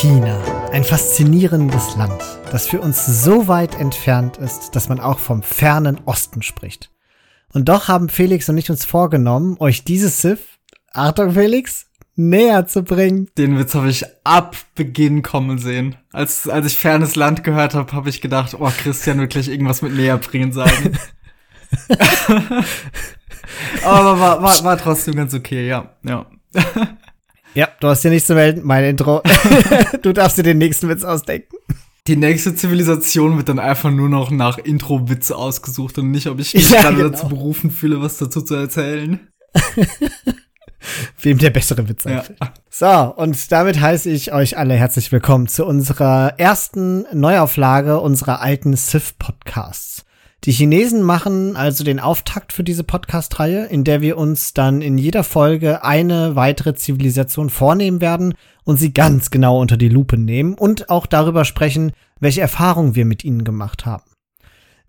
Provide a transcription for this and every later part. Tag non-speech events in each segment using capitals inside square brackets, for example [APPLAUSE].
China. Ein faszinierendes Land, das für uns so weit entfernt ist, dass man auch vom fernen Osten spricht. Und doch haben Felix und ich uns vorgenommen, euch dieses Sith, Achtung Felix, näher zu bringen. Den Witz habe ich ab Beginn kommen sehen. Als, als ich fernes Land gehört habe, habe ich gedacht, oh, Christian wird gleich irgendwas mit näher bringen sagen. [LAUGHS] [LAUGHS] Aber war, war, war trotzdem ganz okay, ja. ja. Ja, du hast ja nichts zu melden, mein Intro. [LAUGHS] du darfst dir den nächsten Witz ausdenken. Die nächste Zivilisation wird dann einfach nur noch nach Intro-Witze ausgesucht und nicht, ob ich [LAUGHS] mich ja, gerade genau. dazu berufen fühle, was dazu zu erzählen. [LAUGHS] Wem der bessere Witz einfällt. Ja. So, und damit heiße ich euch alle herzlich willkommen zu unserer ersten Neuauflage unserer alten Sith-Podcasts. Die Chinesen machen also den Auftakt für diese Podcast-Reihe, in der wir uns dann in jeder Folge eine weitere Zivilisation vornehmen werden und sie ganz genau unter die Lupe nehmen und auch darüber sprechen, welche Erfahrungen wir mit ihnen gemacht haben.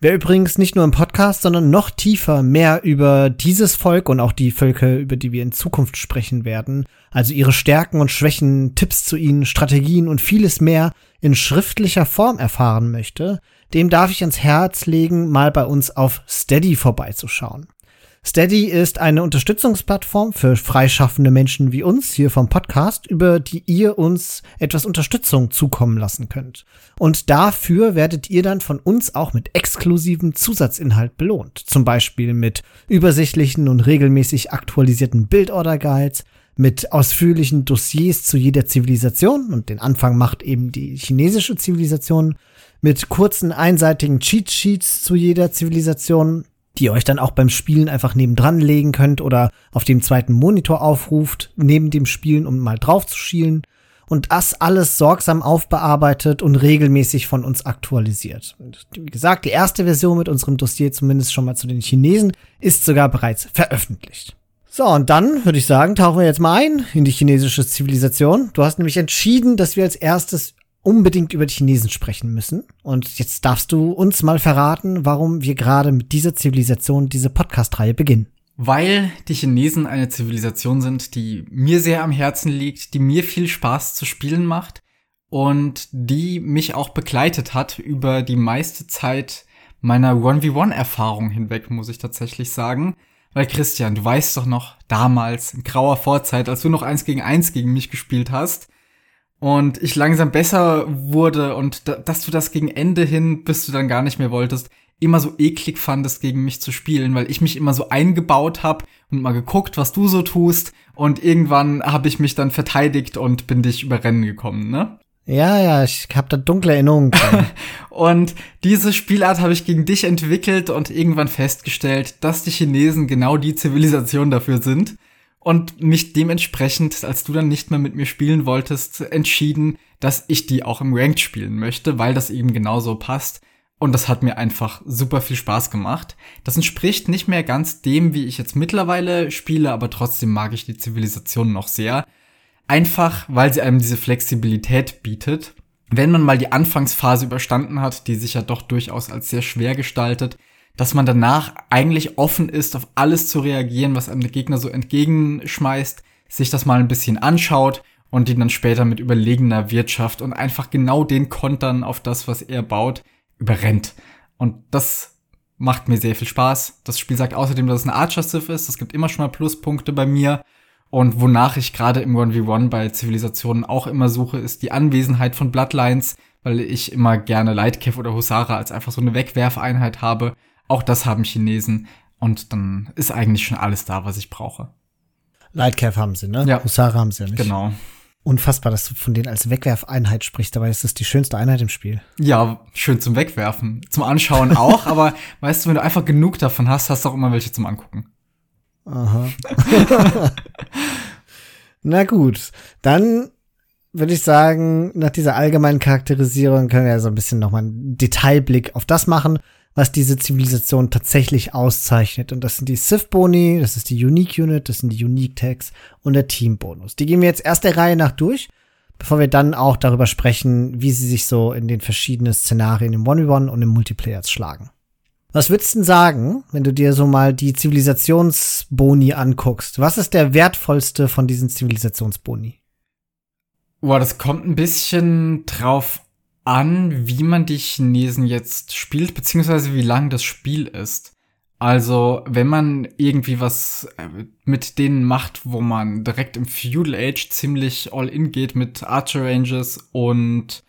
Wer übrigens nicht nur im Podcast, sondern noch tiefer mehr über dieses Volk und auch die Völker, über die wir in Zukunft sprechen werden, also ihre Stärken und Schwächen, Tipps zu ihnen, Strategien und vieles mehr in schriftlicher Form erfahren möchte, dem darf ich ans Herz legen, mal bei uns auf Steady vorbeizuschauen. Steady ist eine Unterstützungsplattform für freischaffende Menschen wie uns hier vom Podcast, über die ihr uns etwas Unterstützung zukommen lassen könnt. Und dafür werdet ihr dann von uns auch mit exklusivem Zusatzinhalt belohnt. Zum Beispiel mit übersichtlichen und regelmäßig aktualisierten Bildorder-Guides, mit ausführlichen Dossiers zu jeder Zivilisation und den Anfang macht eben die chinesische Zivilisation mit kurzen einseitigen Cheat Sheets zu jeder Zivilisation, die ihr euch dann auch beim Spielen einfach nebendran legen könnt oder auf dem zweiten Monitor aufruft, neben dem Spielen, um mal drauf zu schielen. Und das alles sorgsam aufbearbeitet und regelmäßig von uns aktualisiert. Und wie gesagt, die erste Version mit unserem Dossier, zumindest schon mal zu den Chinesen, ist sogar bereits veröffentlicht. So, und dann würde ich sagen, tauchen wir jetzt mal ein in die chinesische Zivilisation. Du hast nämlich entschieden, dass wir als erstes unbedingt über die Chinesen sprechen müssen. Und jetzt darfst du uns mal verraten, warum wir gerade mit dieser Zivilisation diese Podcast-Reihe beginnen. Weil die Chinesen eine Zivilisation sind, die mir sehr am Herzen liegt, die mir viel Spaß zu spielen macht und die mich auch begleitet hat über die meiste Zeit meiner 1v1-Erfahrung hinweg, muss ich tatsächlich sagen. Weil Christian, du weißt doch noch, damals, in grauer Vorzeit, als du noch eins gegen eins gegen mich gespielt hast, und ich langsam besser wurde und da, dass du das gegen Ende hin, bis du dann gar nicht mehr wolltest, immer so eklig fandest, gegen mich zu spielen, weil ich mich immer so eingebaut habe und mal geguckt, was du so tust. Und irgendwann habe ich mich dann verteidigt und bin dich überrennen gekommen, ne? Ja, ja, ich habe da dunkle Erinnerungen. [LAUGHS] und diese Spielart habe ich gegen dich entwickelt und irgendwann festgestellt, dass die Chinesen genau die Zivilisation dafür sind und mich dementsprechend, als du dann nicht mehr mit mir spielen wolltest, entschieden, dass ich die auch im Ranked spielen möchte, weil das eben genauso passt. Und das hat mir einfach super viel Spaß gemacht. Das entspricht nicht mehr ganz dem, wie ich jetzt mittlerweile spiele, aber trotzdem mag ich die Zivilisation noch sehr. Einfach, weil sie einem diese Flexibilität bietet. Wenn man mal die Anfangsphase überstanden hat, die sich ja doch durchaus als sehr schwer gestaltet, dass man danach eigentlich offen ist, auf alles zu reagieren, was einem der Gegner so entgegenschmeißt, sich das mal ein bisschen anschaut und ihn dann später mit überlegener Wirtschaft und einfach genau den Kontern auf das, was er baut, überrennt. Und das macht mir sehr viel Spaß. Das Spiel sagt außerdem, dass es eine Archer Civ ist. Das gibt immer schon mal Pluspunkte bei mir. Und wonach ich gerade im 1v1 bei Zivilisationen auch immer suche, ist die Anwesenheit von Bloodlines, weil ich immer gerne Lightcav oder Husara als einfach so eine Wegwerfeinheit habe auch das haben Chinesen. Und dann ist eigentlich schon alles da, was ich brauche. Lightcap haben sie, ne? Ja. Husara haben sie ja nicht. Genau. Unfassbar, dass du von denen als Wegwerfeinheit sprichst, dabei ist das die schönste Einheit im Spiel. Ja, schön zum Wegwerfen. Zum Anschauen auch, [LAUGHS] aber weißt du, wenn du einfach genug davon hast, hast du auch immer welche zum Angucken. Aha. [LAUGHS] Na gut, dann würde ich sagen, nach dieser allgemeinen Charakterisierung können wir ja so ein bisschen nochmal einen Detailblick auf das machen, was diese Zivilisation tatsächlich auszeichnet. Und das sind die Sith-Boni, das ist die Unique Unit, das sind die Unique Tags und der Team-Bonus. Die gehen wir jetzt erst der Reihe nach durch, bevor wir dann auch darüber sprechen, wie sie sich so in den verschiedenen Szenarien im 1v1 und im Multiplayer schlagen. Was würdest du denn sagen, wenn du dir so mal die Zivilisationsboni anguckst? Was ist der wertvollste von diesen Zivilisationsboni? Boah, das kommt ein bisschen drauf an, wie man die Chinesen jetzt spielt, beziehungsweise wie lang das Spiel ist. Also, wenn man irgendwie was äh, mit denen macht, wo man direkt im Feudal Age ziemlich all in geht mit Archer Ranges und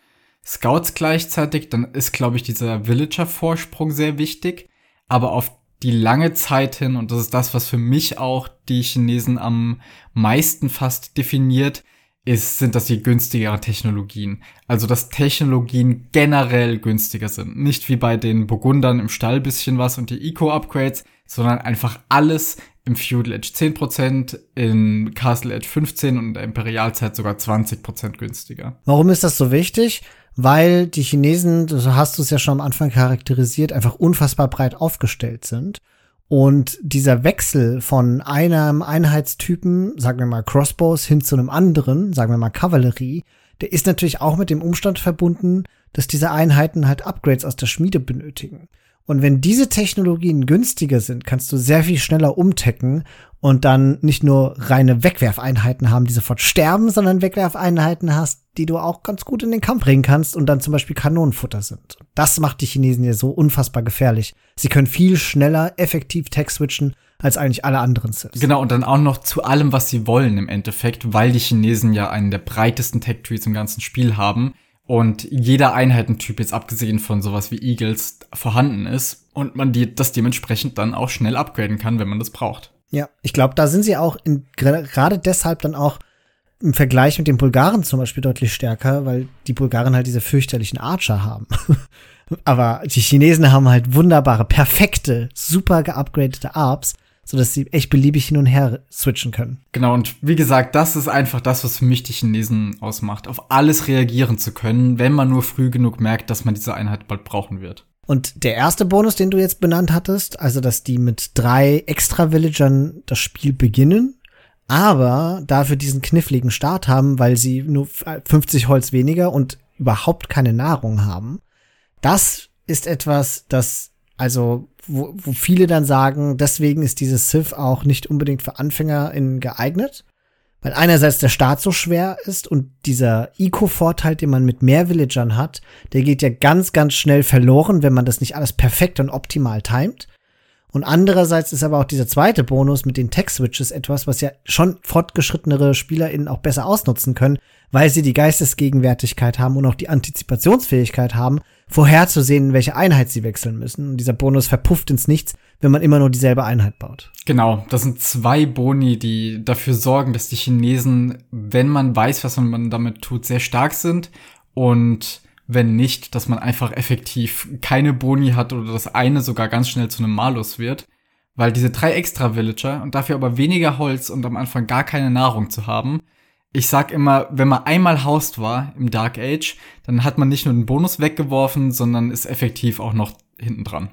Scouts gleichzeitig, dann ist, glaube ich, dieser Villager-Vorsprung sehr wichtig. Aber auf die lange Zeit hin, und das ist das, was für mich auch die Chinesen am meisten fast definiert, ist, sind das die günstigeren Technologien. Also, dass Technologien generell günstiger sind. Nicht wie bei den Burgundern im Stall bisschen was und die Eco-Upgrades, sondern einfach alles im Feudal Edge 10%, in Castle Edge 15% und in der Imperialzeit sogar 20% günstiger. Warum ist das so wichtig? Weil die Chinesen, so hast du es ja schon am Anfang charakterisiert, einfach unfassbar breit aufgestellt sind und dieser Wechsel von einem Einheitstypen, sagen wir mal Crossbows, hin zu einem anderen, sagen wir mal Kavallerie, der ist natürlich auch mit dem Umstand verbunden, dass diese Einheiten halt Upgrades aus der Schmiede benötigen. Und wenn diese Technologien günstiger sind, kannst du sehr viel schneller umtecken und dann nicht nur reine Wegwerfeinheiten haben, die sofort sterben, sondern Wegwerfeinheiten hast, die du auch ganz gut in den Kampf bringen kannst und dann zum Beispiel Kanonenfutter sind. Das macht die Chinesen ja so unfassbar gefährlich. Sie können viel schneller effektiv Tech switchen als eigentlich alle anderen Siths. Genau, und dann auch noch zu allem, was sie wollen im Endeffekt, weil die Chinesen ja einen der breitesten Tech-Trees im ganzen Spiel haben und jeder Einheitentyp jetzt abgesehen von sowas wie Eagles vorhanden ist und man die, das dementsprechend dann auch schnell upgraden kann, wenn man das braucht. Ja, ich glaube, da sind sie auch in, gerade deshalb dann auch im Vergleich mit den Bulgaren zum Beispiel deutlich stärker, weil die Bulgaren halt diese fürchterlichen Archer haben. [LAUGHS] Aber die Chinesen haben halt wunderbare, perfekte, super geupgradete Arps, sodass sie echt beliebig hin und her switchen können. Genau, und wie gesagt, das ist einfach das, was für mich die Chinesen ausmacht, auf alles reagieren zu können, wenn man nur früh genug merkt, dass man diese Einheit bald brauchen wird. Und der erste Bonus, den du jetzt benannt hattest, also dass die mit drei extra Villagern das Spiel beginnen, aber dafür diesen kniffligen Start haben, weil sie nur 50 Holz weniger und überhaupt keine Nahrung haben. Das ist etwas, das, also, wo, wo viele dann sagen, deswegen ist dieses Civ auch nicht unbedingt für AnfängerInnen geeignet. Weil einerseits der Start so schwer ist und dieser Eco-Vorteil, den man mit mehr Villagern hat, der geht ja ganz, ganz schnell verloren, wenn man das nicht alles perfekt und optimal timet. Und andererseits ist aber auch dieser zweite Bonus mit den Tech-Switches etwas, was ja schon fortgeschrittenere SpielerInnen auch besser ausnutzen können, weil sie die Geistesgegenwärtigkeit haben und auch die Antizipationsfähigkeit haben, vorherzusehen, welche Einheit sie wechseln müssen. Und dieser Bonus verpufft ins Nichts, wenn man immer nur dieselbe Einheit baut. Genau, das sind zwei Boni, die dafür sorgen, dass die Chinesen, wenn man weiß, was man damit tut, sehr stark sind und wenn nicht, dass man einfach effektiv keine Boni hat oder das eine sogar ganz schnell zu einem Malus wird. Weil diese drei extra Villager und dafür aber weniger Holz und am Anfang gar keine Nahrung zu haben, ich sag immer, wenn man einmal haust war im Dark Age, dann hat man nicht nur den Bonus weggeworfen, sondern ist effektiv auch noch hinten dran.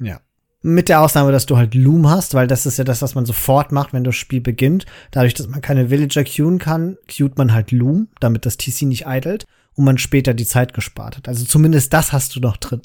Ja. Mit der Ausnahme, dass du halt Loom hast, weil das ist ja das, was man sofort macht, wenn das Spiel beginnt. Dadurch, dass man keine Villager queuen kann, queuet man halt Loom, damit das TC nicht idelt und man später die Zeit gespart hat. Also zumindest das hast du noch drin.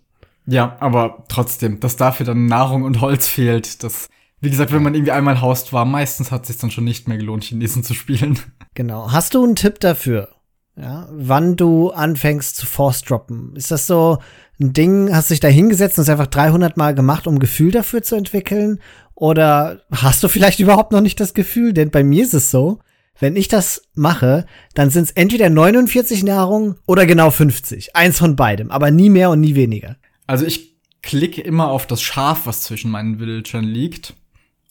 Ja, aber trotzdem, dass dafür dann Nahrung und Holz fehlt, das, wie gesagt, wenn man irgendwie einmal haust war, meistens hat es sich dann schon nicht mehr gelohnt, Chinesen zu spielen. [LAUGHS] Genau. Hast du einen Tipp dafür? Ja, wann du anfängst zu Force droppen? Ist das so ein Ding, hast du dich da hingesetzt und es einfach 300 Mal gemacht, um Gefühl dafür zu entwickeln? Oder hast du vielleicht überhaupt noch nicht das Gefühl? Denn bei mir ist es so, wenn ich das mache, dann sind es entweder 49 Nahrungen oder genau 50. Eins von beidem, aber nie mehr und nie weniger. Also ich klicke immer auf das Schaf, was zwischen meinen Villagern liegt.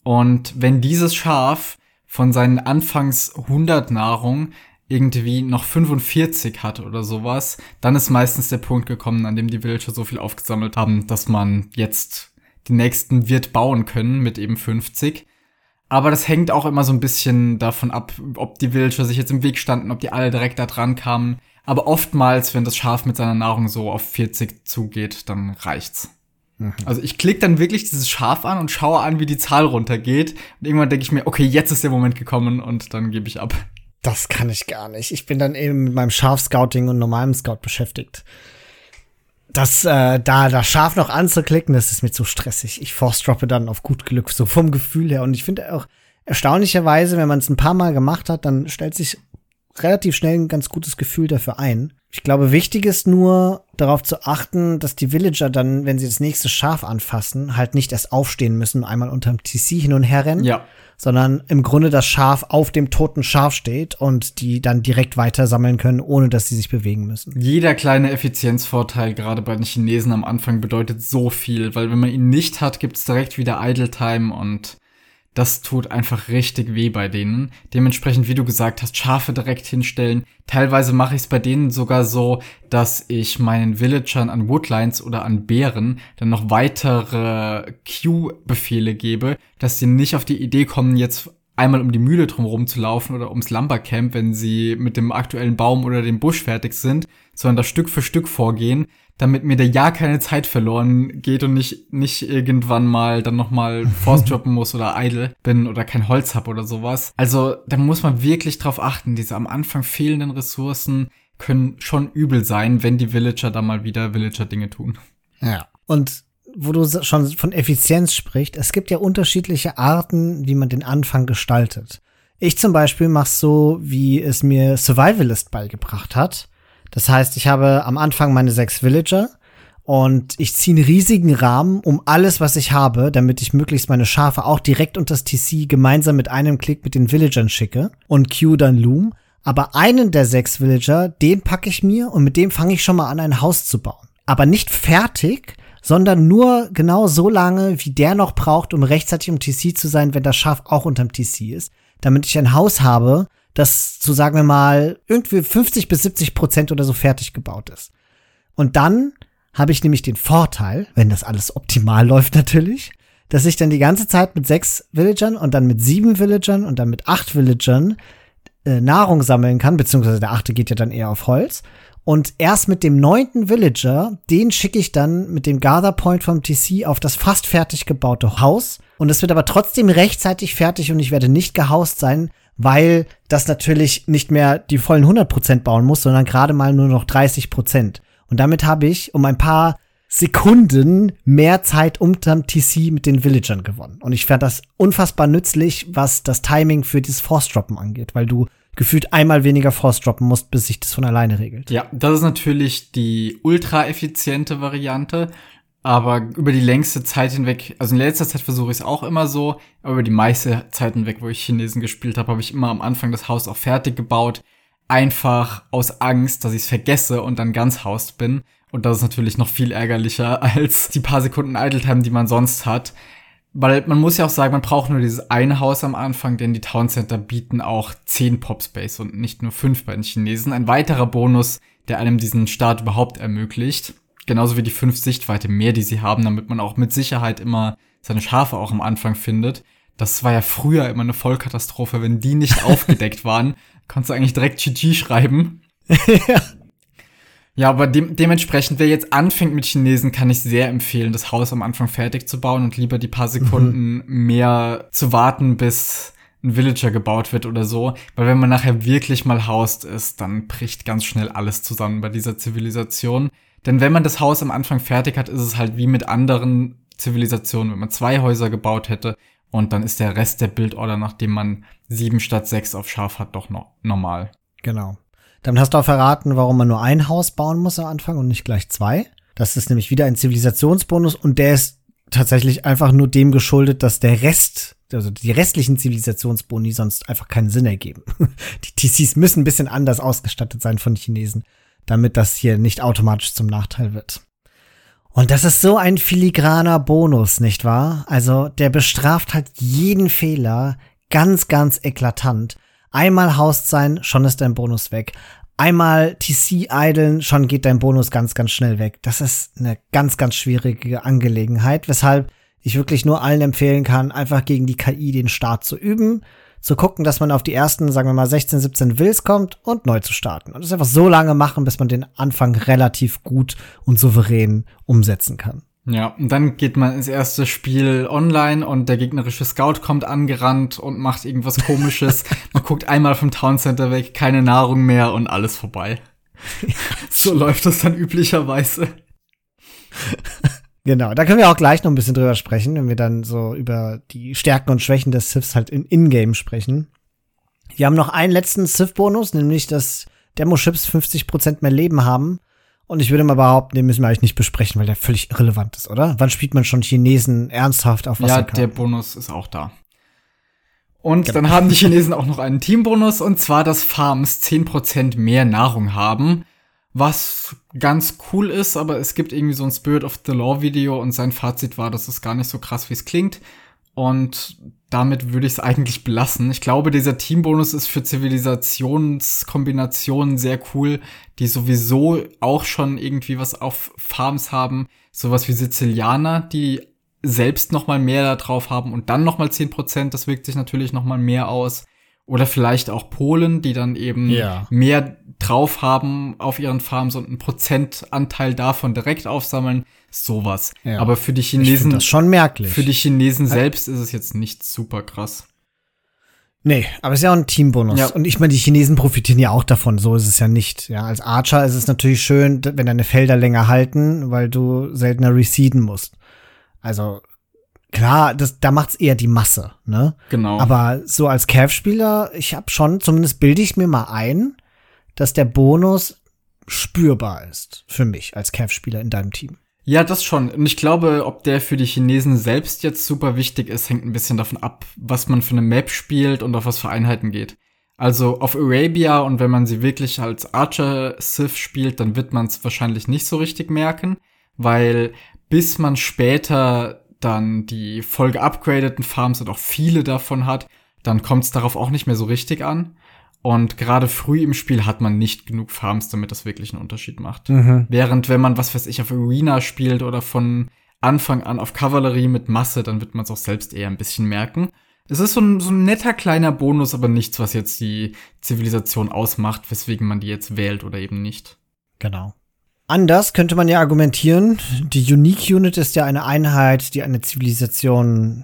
Und wenn dieses Schaf von seinen Anfangs 100 Nahrung irgendwie noch 45 hat oder sowas, dann ist meistens der Punkt gekommen, an dem die Villager so viel aufgesammelt haben, dass man jetzt den nächsten Wirt bauen können mit eben 50. Aber das hängt auch immer so ein bisschen davon ab, ob die Villager sich jetzt im Weg standen, ob die alle direkt da dran kamen. Aber oftmals, wenn das Schaf mit seiner Nahrung so auf 40 zugeht, dann reicht's. Mhm. Also ich klicke dann wirklich dieses Schaf an und schaue an, wie die Zahl runtergeht. Und irgendwann denke ich mir, okay, jetzt ist der Moment gekommen und dann gebe ich ab. Das kann ich gar nicht. Ich bin dann eben mit meinem Schaf-Scouting und normalem Scout beschäftigt das äh, da das Schaf noch anzuklicken, das ist mir zu stressig. Ich force-droppe dann auf gut Glück, so vom Gefühl her. Und ich finde auch erstaunlicherweise, wenn man es ein paar Mal gemacht hat, dann stellt sich relativ schnell ein ganz gutes Gefühl dafür ein. Ich glaube, wichtig ist nur darauf zu achten, dass die Villager dann, wenn sie das nächste Schaf anfassen, halt nicht erst aufstehen müssen, einmal unterm TC hin und her rennen, Ja. Sondern im Grunde das Schaf auf dem toten Schaf steht und die dann direkt weiter sammeln können, ohne dass sie sich bewegen müssen. Jeder kleine Effizienzvorteil, gerade bei den Chinesen am Anfang, bedeutet so viel, weil wenn man ihn nicht hat, gibt's direkt wieder Idle Time und das tut einfach richtig weh bei denen. Dementsprechend, wie du gesagt hast, Schafe direkt hinstellen. Teilweise mache ich es bei denen sogar so, dass ich meinen Villagern an Woodlines oder an Bären dann noch weitere Q-Befehle gebe, dass sie nicht auf die Idee kommen, jetzt einmal um die Mühle drumherum zu laufen oder ums Lumbercamp, wenn sie mit dem aktuellen Baum oder dem Busch fertig sind, sondern das Stück für Stück vorgehen, damit mir da ja keine Zeit verloren geht und nicht, nicht irgendwann mal dann nochmal [LAUGHS] Force droppen muss oder idle bin oder kein Holz hab oder sowas. Also da muss man wirklich drauf achten. Diese am Anfang fehlenden Ressourcen können schon übel sein, wenn die Villager da mal wieder Villager-Dinge tun. Ja. Und wo du schon von Effizienz sprichst, es gibt ja unterschiedliche Arten, wie man den Anfang gestaltet. Ich zum Beispiel mache so, wie es mir Survivalist beigebracht hat. Das heißt, ich habe am Anfang meine sechs Villager und ich ziehe einen riesigen Rahmen um alles, was ich habe, damit ich möglichst meine Schafe auch direkt unter das TC gemeinsam mit einem Klick mit den Villagern schicke und Q dann Loom. Aber einen der sechs Villager, den packe ich mir und mit dem fange ich schon mal an, ein Haus zu bauen. Aber nicht fertig, sondern nur genau so lange, wie der noch braucht, um rechtzeitig im TC zu sein, wenn das Schaf auch unterm TC ist, damit ich ein Haus habe, das, so sagen wir mal, irgendwie 50 bis 70 Prozent oder so fertig gebaut ist. Und dann habe ich nämlich den Vorteil, wenn das alles optimal [LAUGHS] läuft natürlich, dass ich dann die ganze Zeit mit sechs Villagern und dann mit sieben Villagern und dann mit acht Villagern äh, Nahrung sammeln kann, beziehungsweise der achte geht ja dann eher auf Holz. Und erst mit dem neunten Villager, den schicke ich dann mit dem Gather Point vom TC auf das fast fertig gebaute Haus. Und es wird aber trotzdem rechtzeitig fertig und ich werde nicht gehaust sein, weil das natürlich nicht mehr die vollen 100% bauen muss, sondern gerade mal nur noch 30%. Und damit habe ich um ein paar Sekunden mehr Zeit unterm TC mit den Villagern gewonnen. Und ich fand das unfassbar nützlich, was das Timing für dieses Force-Droppen angeht, weil du gefühlt einmal weniger Force droppen musst, bis sich das von alleine regelt. Ja, das ist natürlich die ultra effiziente Variante. Aber über die längste Zeit hinweg, also in letzter Zeit versuche ich es auch immer so, aber über die meiste Zeit hinweg, wo ich Chinesen gespielt habe, habe ich immer am Anfang das Haus auch fertig gebaut. Einfach aus Angst, dass ich es vergesse und dann ganz haust bin. Und das ist natürlich noch viel ärgerlicher [LAUGHS] als die paar Sekunden Idle Time, die man sonst hat. Weil man muss ja auch sagen, man braucht nur dieses eine Haus am Anfang, denn die Town Center bieten auch 10 Pop Space und nicht nur 5 bei den Chinesen. Ein weiterer Bonus, der einem diesen Start überhaupt ermöglicht. Genauso wie die 5 Sichtweite mehr, die sie haben, damit man auch mit Sicherheit immer seine Schafe auch am Anfang findet. Das war ja früher immer eine Vollkatastrophe, wenn die nicht [LAUGHS] aufgedeckt waren. Konntest du eigentlich direkt GG schreiben. [LAUGHS] ja. Ja, aber de dementsprechend, wer jetzt anfängt mit Chinesen, kann ich sehr empfehlen, das Haus am Anfang fertig zu bauen und lieber die paar Sekunden mhm. mehr zu warten, bis ein Villager gebaut wird oder so. Weil wenn man nachher wirklich mal haust ist, dann bricht ganz schnell alles zusammen bei dieser Zivilisation. Denn wenn man das Haus am Anfang fertig hat, ist es halt wie mit anderen Zivilisationen, wenn man zwei Häuser gebaut hätte und dann ist der Rest der Bildorder, nachdem man sieben statt sechs auf Schaf hat, doch noch normal. Genau. Dann hast du auch verraten, warum man nur ein Haus bauen muss am Anfang und nicht gleich zwei. Das ist nämlich wieder ein Zivilisationsbonus und der ist tatsächlich einfach nur dem geschuldet, dass der Rest, also die restlichen Zivilisationsboni sonst einfach keinen Sinn ergeben. [LAUGHS] Die TCs müssen ein bisschen anders ausgestattet sein von Chinesen, damit das hier nicht automatisch zum Nachteil wird. Und das ist so ein filigraner Bonus, nicht wahr? Also der bestraft halt jeden Fehler ganz, ganz eklatant. Einmal haust sein, schon ist dein Bonus weg. Einmal TC idlen, schon geht dein Bonus ganz, ganz schnell weg. Das ist eine ganz, ganz schwierige Angelegenheit, weshalb ich wirklich nur allen empfehlen kann, einfach gegen die KI den Start zu üben, zu gucken, dass man auf die ersten, sagen wir mal, 16, 17 Wills kommt und neu zu starten. Und das einfach so lange machen, bis man den Anfang relativ gut und souverän umsetzen kann. Ja, und dann geht man ins erste Spiel online und der gegnerische Scout kommt angerannt und macht irgendwas komisches. [LAUGHS] man guckt einmal vom Town Center weg, keine Nahrung mehr und alles vorbei. [LAUGHS] so läuft das dann üblicherweise. [LAUGHS] Genau, da können wir auch gleich noch ein bisschen drüber sprechen, wenn wir dann so über die Stärken und Schwächen des Siths halt in Ingame sprechen. Die haben noch einen letzten Sith-Bonus, nämlich dass Demo-Chips 50% mehr Leben haben. Und ich würde mal behaupten, den müssen wir eigentlich nicht besprechen, weil der völlig irrelevant ist, oder? Wann spielt man schon Chinesen ernsthaft auf Ja, der Bonus ist auch da. Und genau. dann haben die [LAUGHS] Chinesen auch noch einen Teambonus, und zwar, dass Farms 10% mehr Nahrung haben. Was ganz cool ist, aber es gibt irgendwie so ein Spirit of the Law Video und sein Fazit war, das ist gar nicht so krass, wie es klingt. Und damit würde ich es eigentlich belassen. Ich glaube, dieser Teambonus ist für Zivilisationskombinationen sehr cool, die sowieso auch schon irgendwie was auf Farms haben. Sowas wie Sizilianer, die selbst noch mal mehr da drauf haben und dann noch mal 10%. Das wirkt sich natürlich noch mal mehr aus. Oder vielleicht auch Polen, die dann eben ja. mehr drauf haben auf ihren Farms und einen Prozentanteil davon direkt aufsammeln. Sowas. Ja. Aber für die Chinesen. das schon merklich. Für die Chinesen selbst ist es jetzt nicht super krass. Nee, aber es ist ja auch ein Teambonus. Ja. Und ich meine, die Chinesen profitieren ja auch davon. So ist es ja nicht. Ja, als Archer ist es natürlich schön, wenn deine Felder länger halten, weil du seltener receden musst. Also, klar, das, da macht's eher die Masse, ne? Genau. Aber so als Cav-Spieler, ich habe schon, zumindest bilde ich mir mal ein, dass der Bonus spürbar ist für mich als Cav-Spieler in deinem Team. Ja, das schon. Und ich glaube, ob der für die Chinesen selbst jetzt super wichtig ist, hängt ein bisschen davon ab, was man für eine Map spielt und auf was für Einheiten geht. Also auf Arabia und wenn man sie wirklich als Archer Sith spielt, dann wird man es wahrscheinlich nicht so richtig merken, weil bis man später dann die voll geupgradeten Farms und auch viele davon hat, dann kommt es darauf auch nicht mehr so richtig an. Und gerade früh im Spiel hat man nicht genug Farms, damit das wirklich einen Unterschied macht. Mhm. Während wenn man, was weiß ich, auf Arena spielt oder von Anfang an auf Kavallerie mit Masse, dann wird man es auch selbst eher ein bisschen merken. Es ist so ein, so ein netter kleiner Bonus, aber nichts, was jetzt die Zivilisation ausmacht, weswegen man die jetzt wählt oder eben nicht. Genau. Anders könnte man ja argumentieren, die Unique Unit ist ja eine Einheit, die eine Zivilisation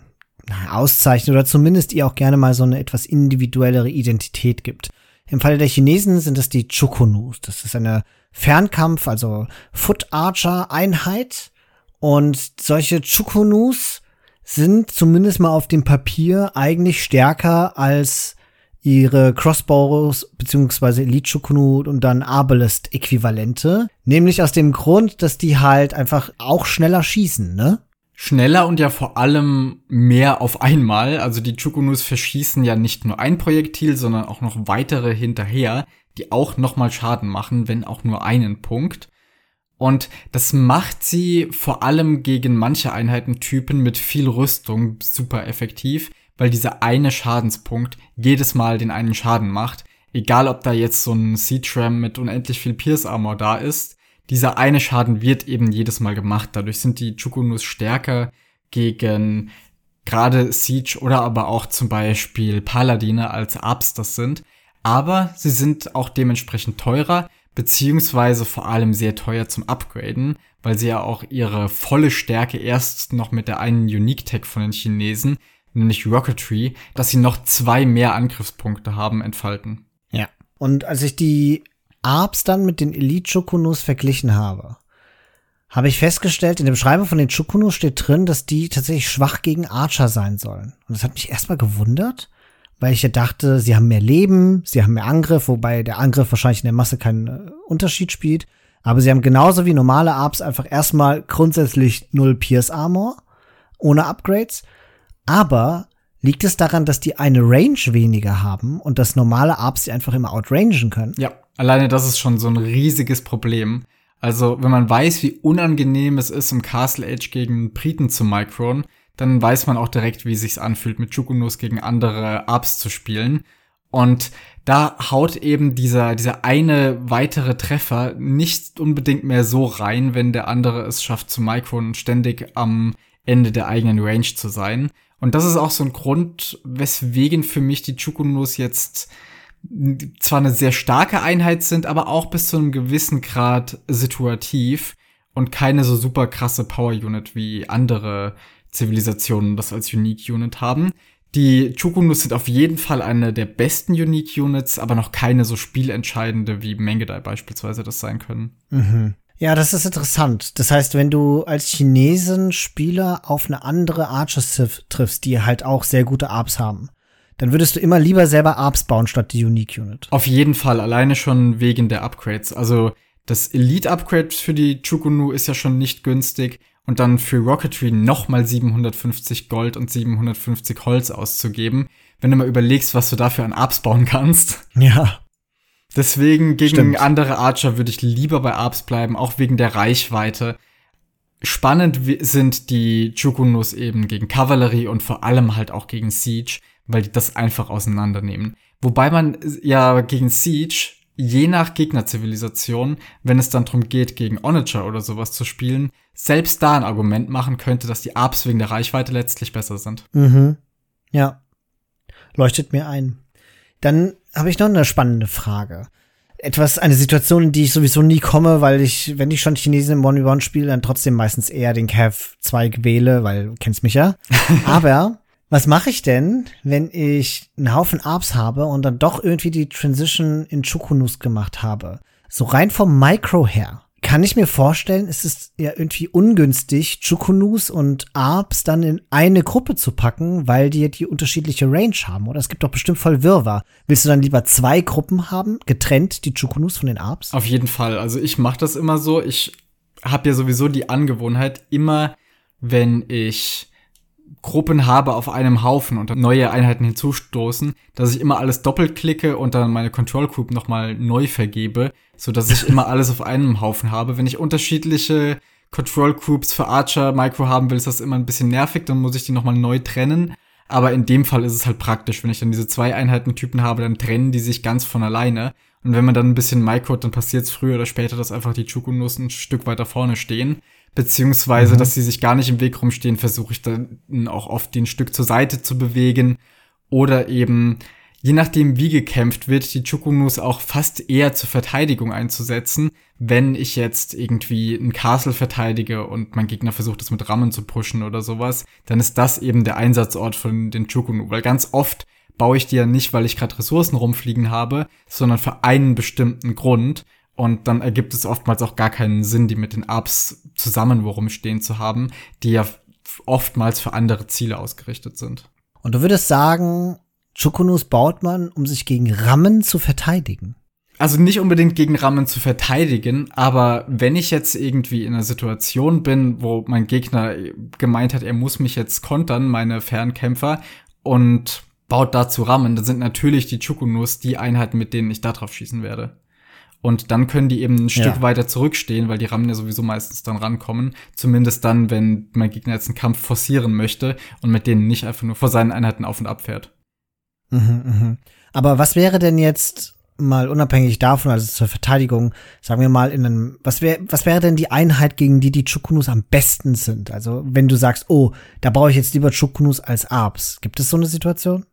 auszeichnet oder zumindest ihr auch gerne mal so eine etwas individuellere Identität gibt. Im Falle der Chinesen sind es die Chukunus. Das ist eine Fernkampf, also Foot Archer Einheit. Und solche Chukunus sind zumindest mal auf dem Papier eigentlich stärker als ihre Crossbows beziehungsweise Elite Chukunu und dann Arbalest Äquivalente. Nämlich aus dem Grund, dass die halt einfach auch schneller schießen, ne? Schneller und ja vor allem mehr auf einmal. Also die Chukunus verschießen ja nicht nur ein Projektil, sondern auch noch weitere hinterher, die auch nochmal Schaden machen, wenn auch nur einen Punkt. Und das macht sie vor allem gegen manche Einheitentypen mit viel Rüstung super effektiv weil dieser eine Schadenspunkt jedes Mal den einen Schaden macht. Egal, ob da jetzt so ein Siege-Ram mit unendlich viel Pierce Armor da ist, dieser eine Schaden wird eben jedes Mal gemacht. Dadurch sind die Chukunus stärker gegen gerade Siege oder aber auch zum Beispiel Paladine als Abs das sind. Aber sie sind auch dementsprechend teurer, beziehungsweise vor allem sehr teuer zum Upgraden, weil sie ja auch ihre volle Stärke erst noch mit der einen Unique Tech von den Chinesen nämlich Rocketry, dass sie noch zwei mehr Angriffspunkte haben, entfalten. Ja. Und als ich die Arbs dann mit den Elite Chokunus verglichen habe, habe ich festgestellt, in der Beschreibung von den Chokunus steht drin, dass die tatsächlich schwach gegen Archer sein sollen. Und das hat mich erstmal gewundert, weil ich ja dachte, sie haben mehr Leben, sie haben mehr Angriff, wobei der Angriff wahrscheinlich in der Masse keinen äh, Unterschied spielt. Aber sie haben genauso wie normale Arbs einfach erstmal grundsätzlich null Pierce Armor ohne Upgrades aber liegt es daran, dass die eine Range weniger haben und dass normale Arbs die einfach immer outrangen können? Ja, alleine das ist schon so ein riesiges Problem. Also, wenn man weiß, wie unangenehm es ist, im Castle Age gegen Briten zu micron, dann weiß man auch direkt, wie es sich anfühlt, mit Chukunus gegen andere Arbs zu spielen. Und da haut eben dieser, dieser eine weitere Treffer nicht unbedingt mehr so rein, wenn der andere es schafft zu micron ständig am Ende der eigenen Range zu sein. Und das ist auch so ein Grund, weswegen für mich die Chukunus jetzt zwar eine sehr starke Einheit sind, aber auch bis zu einem gewissen Grad situativ und keine so super krasse Power Unit wie andere Zivilisationen das als Unique Unit haben. Die Chukunus sind auf jeden Fall eine der besten Unique Units, aber noch keine so spielentscheidende wie Mengedai beispielsweise das sein können. Mhm. Ja, das ist interessant. Das heißt, wenn du als Chinesen Spieler auf eine andere Archer triffst, die halt auch sehr gute Arps haben, dann würdest du immer lieber selber Arbs bauen statt die Unique Unit. Auf jeden Fall, alleine schon wegen der Upgrades. Also das Elite-Upgrade für die Chukunu ist ja schon nicht günstig. Und dann für Rocketry nochmal 750 Gold und 750 Holz auszugeben. Wenn du mal überlegst, was du dafür an Arbs bauen kannst. [LAUGHS] Ja. Deswegen gegen Stimmt. andere Archer würde ich lieber bei Arbs bleiben, auch wegen der Reichweite. Spannend sind die Chukunus eben gegen Kavallerie und vor allem halt auch gegen Siege, weil die das einfach auseinandernehmen. Wobei man ja gegen Siege, je nach Gegnerzivilisation, wenn es dann darum geht, gegen Onager oder sowas zu spielen, selbst da ein Argument machen könnte, dass die Arbs wegen der Reichweite letztlich besser sind. Mhm. Ja. Leuchtet mir ein. Dann habe ich noch eine spannende Frage. Etwas, eine Situation, in die ich sowieso nie komme, weil ich, wenn ich schon Chinesen im One-v-One spiele, dann trotzdem meistens eher den Cav-Zweig wähle, weil du kennst mich ja. [LAUGHS] Aber was mache ich denn, wenn ich einen Haufen Arbs habe und dann doch irgendwie die Transition in Chukunus gemacht habe? So rein vom Micro her kann ich mir vorstellen, es ist ja irgendwie ungünstig, Chukunus und Arbs dann in eine Gruppe zu packen, weil die die unterschiedliche Range haben. Oder es gibt doch bestimmt voll Wirrwarr. Willst du dann lieber zwei Gruppen haben, getrennt die Chukunus von den Arbs? Auf jeden Fall. Also ich mache das immer so. Ich habe ja sowieso die Angewohnheit, immer wenn ich Gruppen habe auf einem Haufen und neue Einheiten hinzustoßen, dass ich immer alles doppelt klicke und dann meine Control Group nochmal neu vergebe, so dass ich immer alles auf einem Haufen habe. Wenn ich unterschiedliche Control Groups für Archer Micro haben will, ist das immer ein bisschen nervig, dann muss ich die nochmal neu trennen. Aber in dem Fall ist es halt praktisch, wenn ich dann diese zwei Einheitentypen habe, dann trennen die sich ganz von alleine. Und wenn man dann ein bisschen Micro, dann passiert es früher oder später, dass einfach die Chukunus ein Stück weiter vorne stehen beziehungsweise mhm. dass sie sich gar nicht im Weg rumstehen, versuche ich dann auch oft den Stück zur Seite zu bewegen. Oder eben je nachdem wie gekämpft wird, die Chukunus auch fast eher zur Verteidigung einzusetzen, wenn ich jetzt irgendwie ein Castle verteidige und mein Gegner versucht es mit Rammen zu pushen oder sowas, dann ist das eben der Einsatzort von den Chukunu, weil ganz oft baue ich die ja nicht, weil ich gerade Ressourcen rumfliegen habe, sondern für einen bestimmten Grund und dann ergibt es oftmals auch gar keinen Sinn, die mit den Apps zusammen worum stehen zu haben, die ja oftmals für andere Ziele ausgerichtet sind. Und du würdest sagen, Chukunus baut man, um sich gegen Rammen zu verteidigen? Also nicht unbedingt gegen Rammen zu verteidigen, aber wenn ich jetzt irgendwie in einer Situation bin, wo mein Gegner gemeint hat, er muss mich jetzt kontern, meine Fernkämpfer, und baut dazu Rammen, dann sind natürlich die Chukunus die Einheiten, mit denen ich da drauf schießen werde. Und dann können die eben ein Stück ja. weiter zurückstehen, weil die Rammen ja sowieso meistens dann rankommen. Zumindest dann, wenn mein Gegner jetzt einen Kampf forcieren möchte und mit denen nicht einfach nur vor seinen Einheiten auf und ab fährt. Mhm, mhm. Aber was wäre denn jetzt mal unabhängig davon, also zur Verteidigung, sagen wir mal in einem, was wäre, was wäre denn die Einheit, gegen die die Chukunus am besten sind? Also wenn du sagst, oh, da brauche ich jetzt lieber Chukunus als Arbs. Gibt es so eine Situation?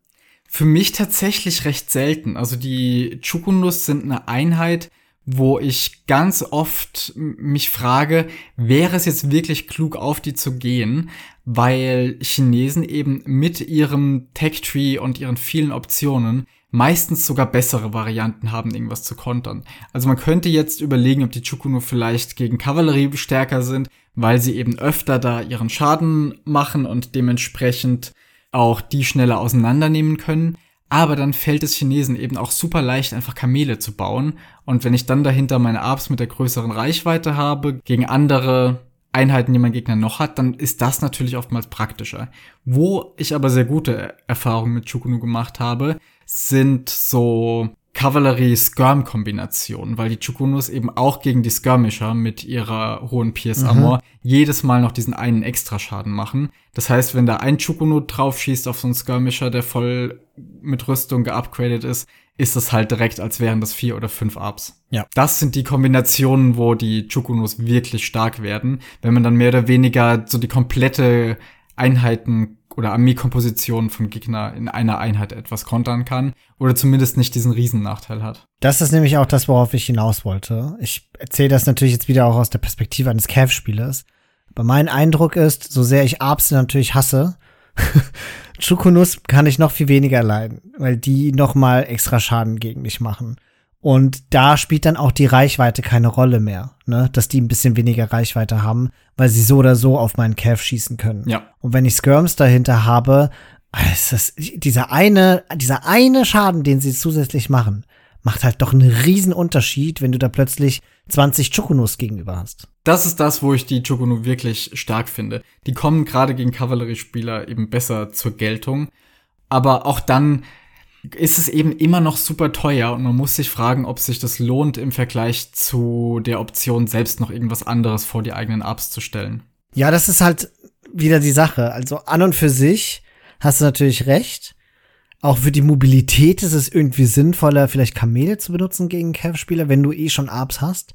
Für mich tatsächlich recht selten. Also die Chukunus sind eine Einheit, wo ich ganz oft mich frage, wäre es jetzt wirklich klug, auf die zu gehen, weil Chinesen eben mit ihrem Tech-Tree und ihren vielen Optionen meistens sogar bessere Varianten haben, irgendwas zu kontern. Also man könnte jetzt überlegen, ob die Chukunu vielleicht gegen Kavallerie stärker sind, weil sie eben öfter da ihren Schaden machen und dementsprechend auch die schneller auseinandernehmen können. Aber dann fällt es Chinesen eben auch super leicht, einfach Kamele zu bauen. Und wenn ich dann dahinter meine Arbs mit der größeren Reichweite habe, gegen andere Einheiten, die mein Gegner noch hat, dann ist das natürlich oftmals praktischer. Wo ich aber sehr gute Erfahrungen mit Chukunu gemacht habe, sind so Cavalry-Skirm-Kombination, weil die Chukunus eben auch gegen die Skirmisher mit ihrer hohen PS-Armor mhm. jedes Mal noch diesen einen Extraschaden machen. Das heißt, wenn da ein Chukunu drauf schießt auf so einen Skirmisher, der voll mit Rüstung geupgradet ist, ist das halt direkt, als wären das vier oder fünf Ups. Ja. Das sind die Kombinationen, wo die Chukunus wirklich stark werden. Wenn man dann mehr oder weniger so die komplette Einheiten oder Armeekomposition von Gegner in einer Einheit etwas kontern kann oder zumindest nicht diesen Riesennachteil hat. Das ist nämlich auch das, worauf ich hinaus wollte. Ich erzähle das natürlich jetzt wieder auch aus der Perspektive eines Cav-Spielers. Aber mein Eindruck ist, so sehr ich Arbs natürlich hasse, [LAUGHS] Chukunus kann ich noch viel weniger leiden, weil die noch mal extra Schaden gegen mich machen. Und da spielt dann auch die Reichweite keine Rolle mehr, ne? Dass die ein bisschen weniger Reichweite haben, weil sie so oder so auf meinen Calf schießen können. Ja. Und wenn ich Skirms dahinter habe, ist, dieser eine, dieser eine Schaden, den sie zusätzlich machen, macht halt doch einen riesen Unterschied, wenn du da plötzlich 20 Chokonus gegenüber hast. Das ist das, wo ich die Chokonu wirklich stark finde. Die kommen gerade gegen Kavalleriespieler eben besser zur Geltung. Aber auch dann ist es eben immer noch super teuer und man muss sich fragen, ob sich das lohnt, im Vergleich zu der Option, selbst noch irgendwas anderes vor die eigenen Apps zu stellen. Ja, das ist halt wieder die Sache. Also an und für sich hast du natürlich recht. Auch für die Mobilität ist es irgendwie sinnvoller, vielleicht Kamele zu benutzen gegen Cav-Spieler, wenn du eh schon Apps hast.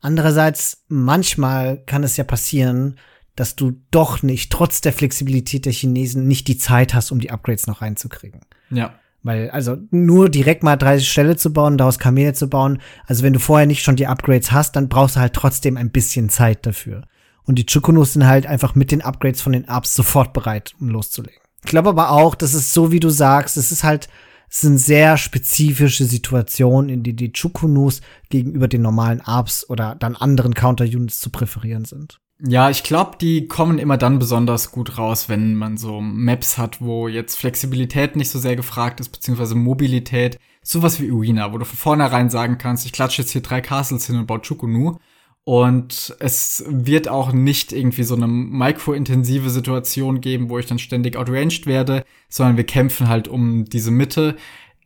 Andererseits, manchmal kann es ja passieren, dass du doch nicht, trotz der Flexibilität der Chinesen, nicht die Zeit hast, um die Upgrades noch reinzukriegen. Ja. Weil, also nur direkt mal 30 Ställe zu bauen, daraus Kamele zu bauen, also wenn du vorher nicht schon die Upgrades hast, dann brauchst du halt trotzdem ein bisschen Zeit dafür. Und die Chukunos sind halt einfach mit den Upgrades von den Apps sofort bereit, um loszulegen. Ich glaube aber auch, das ist so, wie du sagst, es ist halt, es sind sehr spezifische Situationen, in denen die Chukunus gegenüber den normalen Apps oder dann anderen Counter-Units zu präferieren sind. Ja, ich glaube, die kommen immer dann besonders gut raus, wenn man so Maps hat, wo jetzt Flexibilität nicht so sehr gefragt ist, beziehungsweise Mobilität. Sowas wie Uina, wo du von vornherein sagen kannst, ich klatsche jetzt hier drei Castles hin und baue Chukunu. Und es wird auch nicht irgendwie so eine mikrointensive Situation geben, wo ich dann ständig outranged werde, sondern wir kämpfen halt um diese Mitte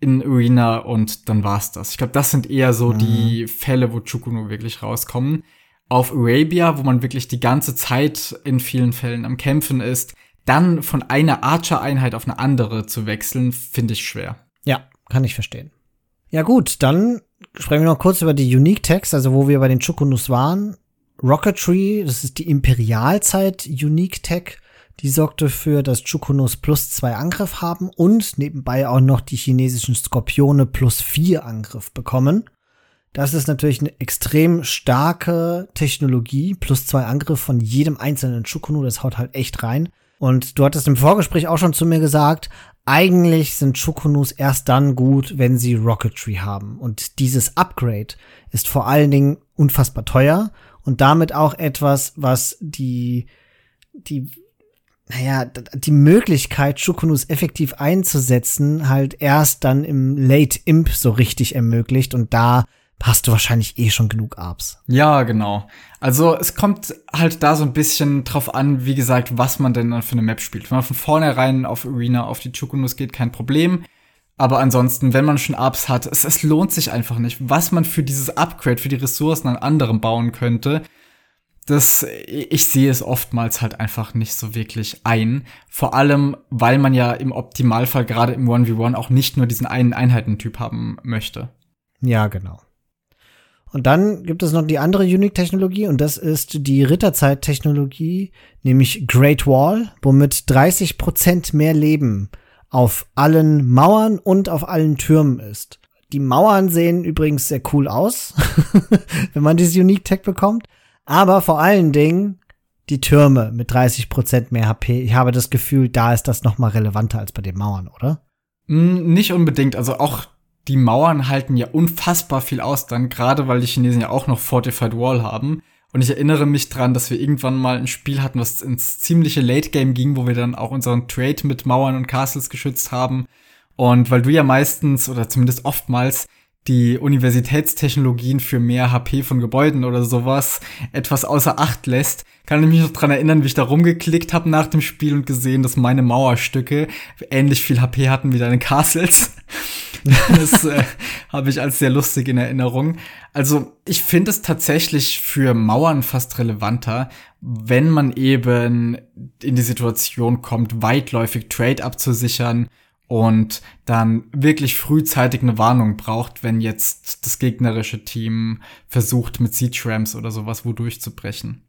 in Arena und dann war's das. Ich glaube, das sind eher so mhm. die Fälle, wo Chukunu wirklich rauskommen auf Arabia, wo man wirklich die ganze Zeit in vielen Fällen am Kämpfen ist, dann von einer Archer-Einheit auf eine andere zu wechseln, finde ich schwer. Ja, kann ich verstehen. Ja gut, dann sprechen wir noch kurz über die Unique Tags, also wo wir bei den Chukunus waren. Rocketry, das ist die Imperialzeit Unique Tag, die sorgt dafür, dass Chukunus plus zwei Angriff haben und nebenbei auch noch die chinesischen Skorpione plus vier Angriff bekommen. Das ist natürlich eine extrem starke Technologie, plus zwei Angriffe von jedem einzelnen Chukunu, das haut halt echt rein. Und du hattest im Vorgespräch auch schon zu mir gesagt, eigentlich sind Chukunus erst dann gut, wenn sie Rocketry haben. Und dieses Upgrade ist vor allen Dingen unfassbar teuer und damit auch etwas, was die, die, naja, die Möglichkeit, Chukunus effektiv einzusetzen, halt erst dann im Late Imp so richtig ermöglicht. Und da hast du wahrscheinlich eh schon genug Arbs. Ja, genau. Also es kommt halt da so ein bisschen drauf an, wie gesagt, was man denn dann für eine Map spielt. Wenn man von vornherein auf Arena, auf die Chukunus geht, kein Problem. Aber ansonsten, wenn man schon Arbs hat, es, es lohnt sich einfach nicht. Was man für dieses Upgrade, für die Ressourcen an anderem bauen könnte, das, ich sehe es oftmals halt einfach nicht so wirklich ein. Vor allem, weil man ja im Optimalfall gerade im 1v1 auch nicht nur diesen einen Einheitentyp haben möchte. Ja, genau. Und dann gibt es noch die andere Unique-Technologie und das ist die Ritterzeit-Technologie, nämlich Great Wall, womit 30 Prozent mehr Leben auf allen Mauern und auf allen Türmen ist. Die Mauern sehen übrigens sehr cool aus, [LAUGHS] wenn man diese Unique Tech bekommt. Aber vor allen Dingen die Türme mit 30 Prozent mehr HP. Ich habe das Gefühl, da ist das noch mal relevanter als bei den Mauern, oder? Mm, nicht unbedingt. Also auch die Mauern halten ja unfassbar viel aus dann, gerade weil die Chinesen ja auch noch Fortified Wall haben. Und ich erinnere mich dran, dass wir irgendwann mal ein Spiel hatten, was ins ziemliche Late Game ging, wo wir dann auch unseren Trade mit Mauern und Castles geschützt haben. Und weil du ja meistens oder zumindest oftmals die Universitätstechnologien für mehr HP von Gebäuden oder sowas etwas außer Acht lässt, kann ich mich noch dran erinnern, wie ich da rumgeklickt habe nach dem Spiel und gesehen, dass meine Mauerstücke ähnlich viel HP hatten wie deine Castles. [LAUGHS] das äh, habe ich als sehr lustig in Erinnerung. Also ich finde es tatsächlich für Mauern fast relevanter, wenn man eben in die Situation kommt, weitläufig Trade abzusichern und dann wirklich frühzeitig eine Warnung braucht, wenn jetzt das gegnerische Team versucht, mit Siege Rams oder sowas wo durchzubrechen.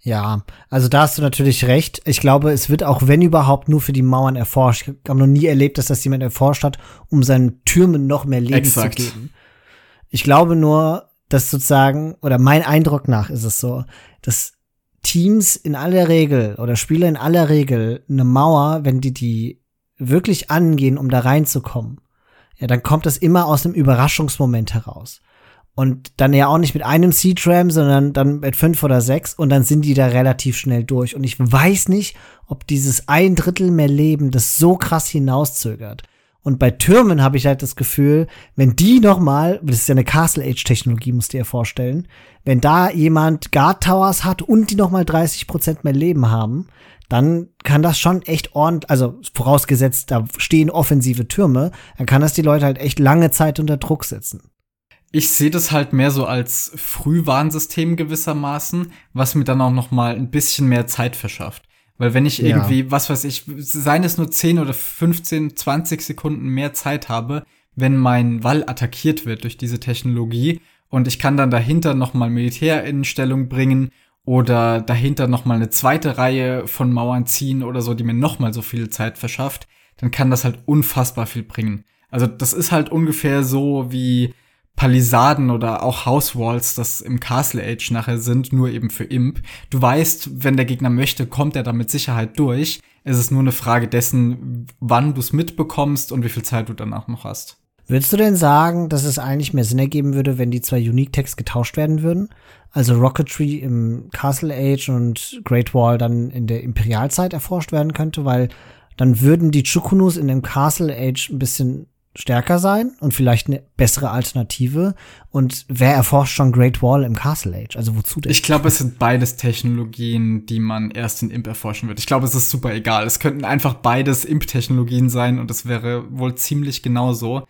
Ja, also da hast du natürlich recht. Ich glaube, es wird auch, wenn überhaupt, nur für die Mauern erforscht. Ich habe noch nie erlebt, dass das jemand erforscht hat, um seinen Türmen noch mehr Leben Exakt. zu geben. Ich glaube nur, dass sozusagen, oder mein Eindruck nach ist es so, dass Teams in aller Regel oder Spieler in aller Regel eine Mauer, wenn die die wirklich angehen, um da reinzukommen, ja, dann kommt das immer aus einem Überraschungsmoment heraus. Und dann ja auch nicht mit einem Seed-Ram, sondern dann mit fünf oder sechs und dann sind die da relativ schnell durch. Und ich weiß nicht, ob dieses ein Drittel mehr Leben das so krass hinauszögert. Und bei Türmen habe ich halt das Gefühl, wenn die noch mal, das ist ja eine Castle Age Technologie, musst du dir vorstellen, wenn da jemand Guard Towers hat und die noch mal 30 Prozent mehr Leben haben, dann kann das schon echt ordentlich, also vorausgesetzt, da stehen offensive Türme, dann kann das die Leute halt echt lange Zeit unter Druck setzen. Ich sehe das halt mehr so als Frühwarnsystem gewissermaßen, was mir dann auch noch mal ein bisschen mehr Zeit verschafft. Weil wenn ich irgendwie, ja. was weiß ich, seien es nur 10 oder 15, 20 Sekunden mehr Zeit habe, wenn mein Wall attackiert wird durch diese Technologie und ich kann dann dahinter nochmal Militär in Stellung bringen oder dahinter nochmal eine zweite Reihe von Mauern ziehen oder so, die mir nochmal so viel Zeit verschafft, dann kann das halt unfassbar viel bringen. Also das ist halt ungefähr so wie Palisaden oder auch House Walls, das im Castle Age nachher sind, nur eben für Imp. Du weißt, wenn der Gegner möchte, kommt er da mit Sicherheit durch. Es ist nur eine Frage dessen, wann du es mitbekommst und wie viel Zeit du danach noch hast. Würdest du denn sagen, dass es eigentlich mehr Sinn ergeben würde, wenn die zwei Unique Tags getauscht werden würden? Also Rocketry im Castle Age und Great Wall dann in der Imperialzeit erforscht werden könnte, weil dann würden die Chukunus in dem Castle Age ein bisschen stärker sein und vielleicht eine bessere Alternative. Und wer erforscht schon Great Wall im Castle Age? Also wozu denn? Ich glaube, es sind beides Technologien, die man erst in Imp erforschen wird. Ich glaube, es ist super egal. Es könnten einfach beides Imp-Technologien sein und es wäre wohl ziemlich genauso.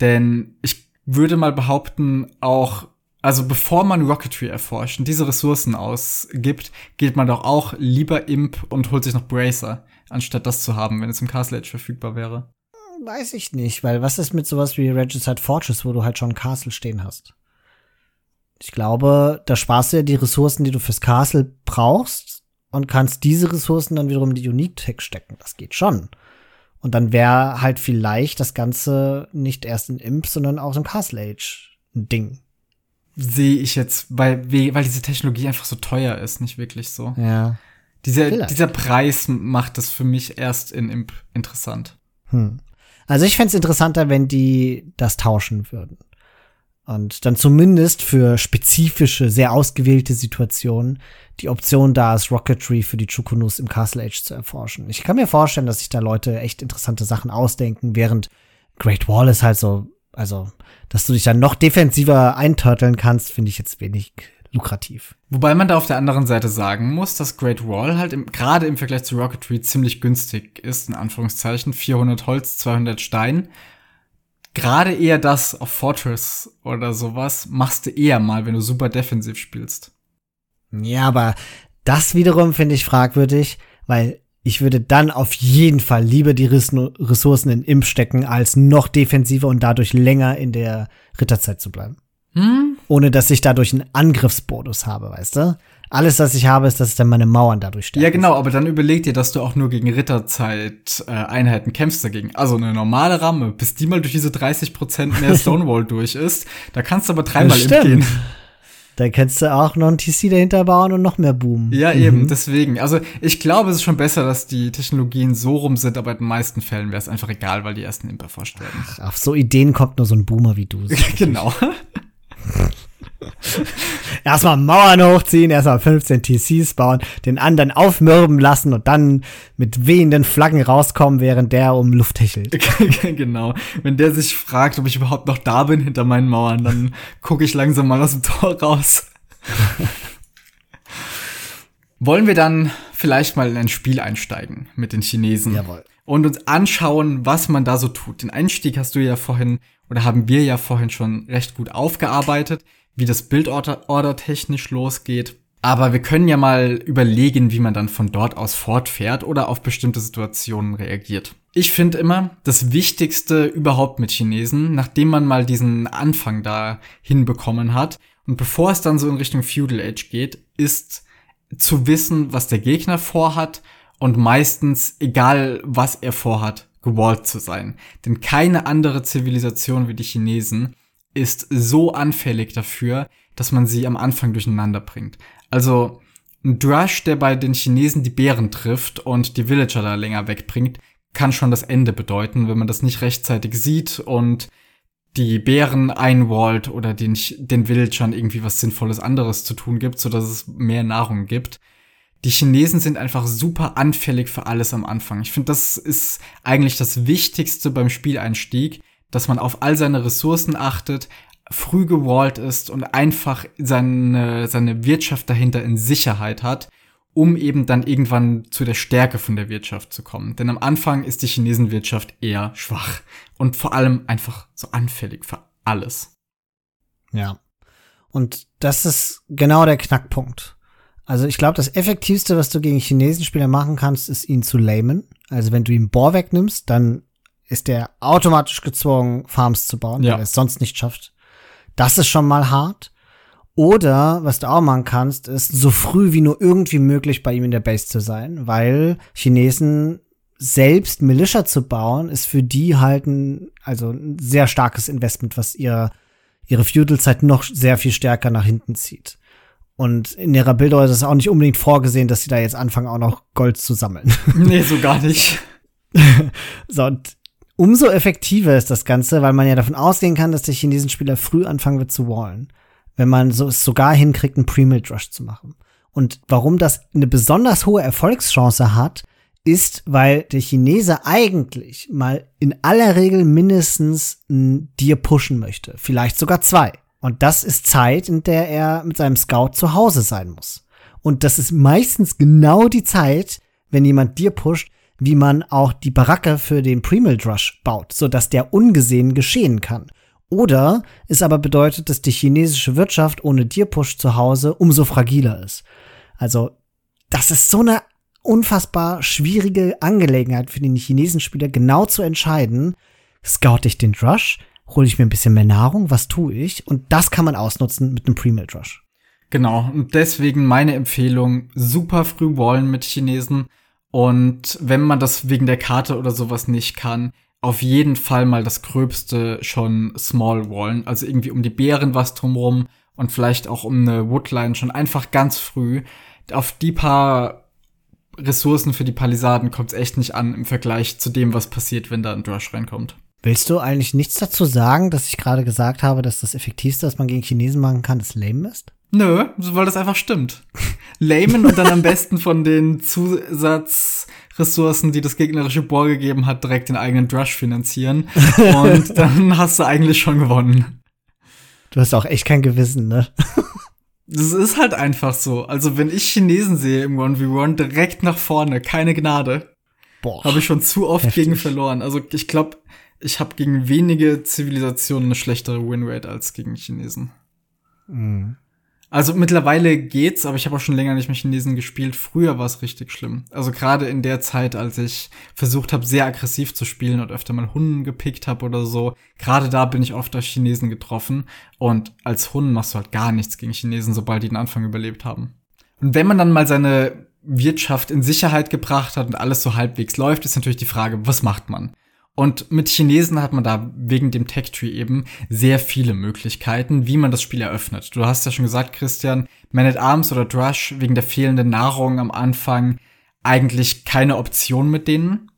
Denn ich würde mal behaupten, auch also bevor man Rocketry erforscht und diese Ressourcen ausgibt, geht man doch auch lieber Imp und holt sich noch Bracer, anstatt das zu haben, wenn es im Castle Age verfügbar wäre. Weiß ich nicht, weil was ist mit sowas wie Regicide Fortress, wo du halt schon ein Castle stehen hast? Ich glaube, da sparst du ja die Ressourcen, die du fürs Castle brauchst und kannst diese Ressourcen dann wiederum in die Unique Tech stecken. Das geht schon. Und dann wäre halt vielleicht das Ganze nicht erst in Imp, sondern auch im Castle Age ein Ding. Sehe ich jetzt, weil, weil diese Technologie einfach so teuer ist, nicht wirklich so. Ja. Dieser, dieser Preis macht das für mich erst in Imp interessant. Hm. Also ich fände interessanter, wenn die das tauschen würden. Und dann zumindest für spezifische, sehr ausgewählte Situationen die Option da ist, Rocketry für die Chukunus im Castle Age zu erforschen. Ich kann mir vorstellen, dass sich da Leute echt interessante Sachen ausdenken, während Great Wall ist halt so, also, dass du dich dann noch defensiver eintörteln kannst, finde ich jetzt wenig lukrativ. Wobei man da auf der anderen Seite sagen muss, dass Great Wall halt gerade im Vergleich zu Rocketry ziemlich günstig ist, in Anführungszeichen. 400 Holz, 200 Stein. Gerade eher das auf Fortress oder sowas machst du eher mal, wenn du super defensiv spielst. Ja, aber das wiederum finde ich fragwürdig, weil ich würde dann auf jeden Fall lieber die Ressourcen in Imp stecken, als noch defensiver und dadurch länger in der Ritterzeit zu bleiben. Hm? Ohne dass ich dadurch einen Angriffsbonus habe, weißt du? Alles, was ich habe, ist, dass ich dann meine Mauern dadurch stärke. Ja, genau, aber dann überleg dir, dass du auch nur gegen Ritterzeit-Einheiten äh, kämpfst dagegen. Also eine normale Ramme, bis die mal durch diese 30% mehr [LAUGHS] Stonewall durch ist. Da kannst du aber dreimal im gehen. Da kannst du auch noch ein TC dahinter bauen und noch mehr boomen. Ja, mhm. eben, deswegen. Also ich glaube, es ist schon besser, dass die Technologien so rum sind, aber in den meisten Fällen wäre es einfach egal, weil die ersten Imp erforscht werden. Ach, auf so Ideen kommt nur so ein Boomer wie du. [LAUGHS] genau. [LAUGHS] erstmal Mauern hochziehen, erstmal 15 TCs bauen, den anderen aufmürben lassen und dann mit wehenden Flaggen rauskommen, während der um Luft hechelt. [LAUGHS] genau. Wenn der sich fragt, ob ich überhaupt noch da bin hinter meinen Mauern, dann gucke ich langsam mal aus dem Tor raus. [LAUGHS] Wollen wir dann vielleicht mal in ein Spiel einsteigen mit den Chinesen? Jawohl. Und uns anschauen, was man da so tut. Den Einstieg hast du ja vorhin oder haben wir ja vorhin schon recht gut aufgearbeitet, wie das Bildorder technisch losgeht. Aber wir können ja mal überlegen, wie man dann von dort aus fortfährt oder auf bestimmte Situationen reagiert. Ich finde immer, das Wichtigste überhaupt mit Chinesen, nachdem man mal diesen Anfang da hinbekommen hat und bevor es dann so in Richtung Feudal Age geht, ist zu wissen, was der Gegner vorhat und meistens, egal was er vorhat, gewallt zu sein. Denn keine andere Zivilisation wie die Chinesen ist so anfällig dafür, dass man sie am Anfang durcheinander bringt. Also ein Drush, der bei den Chinesen die Bären trifft und die Villager da länger wegbringt, kann schon das Ende bedeuten, wenn man das nicht rechtzeitig sieht und die Bären einwallt oder den, den Villagern irgendwie was Sinnvolles anderes zu tun gibt, so dass es mehr Nahrung gibt. Die Chinesen sind einfach super anfällig für alles am Anfang. Ich finde, das ist eigentlich das Wichtigste beim Spieleinstieg, dass man auf all seine Ressourcen achtet, früh gewallt ist und einfach seine, seine Wirtschaft dahinter in Sicherheit hat, um eben dann irgendwann zu der Stärke von der Wirtschaft zu kommen. Denn am Anfang ist die Chinesenwirtschaft eher schwach und vor allem einfach so anfällig für alles. Ja. Und das ist genau der Knackpunkt. Also ich glaube, das Effektivste, was du gegen Chinesenspieler machen kannst, ist ihn zu lamen. Also wenn du ihm Bohr wegnimmst, dann ist der automatisch gezwungen, Farms zu bauen, ja. weil er es sonst nicht schafft. Das ist schon mal hart. Oder, was du auch machen kannst, ist so früh wie nur irgendwie möglich bei ihm in der Base zu sein, weil Chinesen selbst Militia zu bauen, ist für die halt ein, also ein sehr starkes Investment, was ihr, ihre Feudalzeit noch sehr viel stärker nach hinten zieht. Und in ihrer Bildung ist es auch nicht unbedingt vorgesehen, dass sie da jetzt anfangen, auch noch Gold zu sammeln. [LAUGHS] Nee, so gar nicht. so, und umso effektiver ist das Ganze, weil man ja davon ausgehen kann, dass der Chinesenspieler früh anfangen wird zu wallen. Wenn man so es sogar hinkriegt, einen Pre-Mid Rush zu machen. Und warum das eine besonders hohe Erfolgschance hat, ist, weil der Chinese eigentlich mal in aller Regel mindestens ein Dir pushen möchte. Vielleicht sogar zwei. Und das ist Zeit, in der er mit seinem Scout zu Hause sein muss. Und das ist meistens genau die Zeit, wenn jemand dir pusht, wie man auch die Baracke für den Premild Rush baut, sodass der ungesehen geschehen kann. Oder es aber bedeutet, dass die chinesische Wirtschaft ohne Dir-Push zu Hause umso fragiler ist. Also, das ist so eine unfassbar schwierige Angelegenheit für den chinesischen Spieler, genau zu entscheiden, scout ich den Rush, hole ich mir ein bisschen mehr Nahrung, was tue ich? Und das kann man ausnutzen mit einem Pre-Melt Rush. Genau, und deswegen meine Empfehlung, super früh wallen mit Chinesen. Und wenn man das wegen der Karte oder sowas nicht kann, auf jeden Fall mal das Gröbste schon small wallen. Also irgendwie um die Beeren was drumrum und vielleicht auch um eine Woodline schon einfach ganz früh. Auf die paar Ressourcen für die Palisaden kommt es echt nicht an im Vergleich zu dem, was passiert, wenn da ein Drush reinkommt. Willst du eigentlich nichts dazu sagen, dass ich gerade gesagt habe, dass das Effektivste, was man gegen Chinesen machen kann, das Lame ist? Nö, weil das einfach stimmt. Lamen und dann am besten von den Zusatzressourcen, die das gegnerische Bohr gegeben hat, direkt den eigenen Drush finanzieren. Und [LAUGHS] dann hast du eigentlich schon gewonnen. Du hast auch echt kein Gewissen, ne? Das ist halt einfach so. Also, wenn ich Chinesen sehe im 1v1, direkt nach vorne, keine Gnade. Boah. Habe ich schon zu oft heftig. gegen verloren. Also, ich glaube, ich habe gegen wenige Zivilisationen eine schlechtere Winrate als gegen Chinesen. Mhm. Also mittlerweile geht's, aber ich habe auch schon länger nicht mehr Chinesen gespielt. Früher war es richtig schlimm. Also gerade in der Zeit, als ich versucht habe, sehr aggressiv zu spielen und öfter mal Hunden gepickt habe oder so, gerade da bin ich oft auf Chinesen getroffen. Und als Hunden machst du halt gar nichts gegen Chinesen, sobald die den Anfang überlebt haben. Und wenn man dann mal seine Wirtschaft in Sicherheit gebracht hat und alles so halbwegs läuft, ist natürlich die Frage, was macht man? Und mit Chinesen hat man da wegen dem Tech Tree eben sehr viele Möglichkeiten, wie man das Spiel eröffnet. Du hast ja schon gesagt, Christian, Man at Arms oder Drush wegen der fehlenden Nahrung am Anfang eigentlich keine Option mit denen.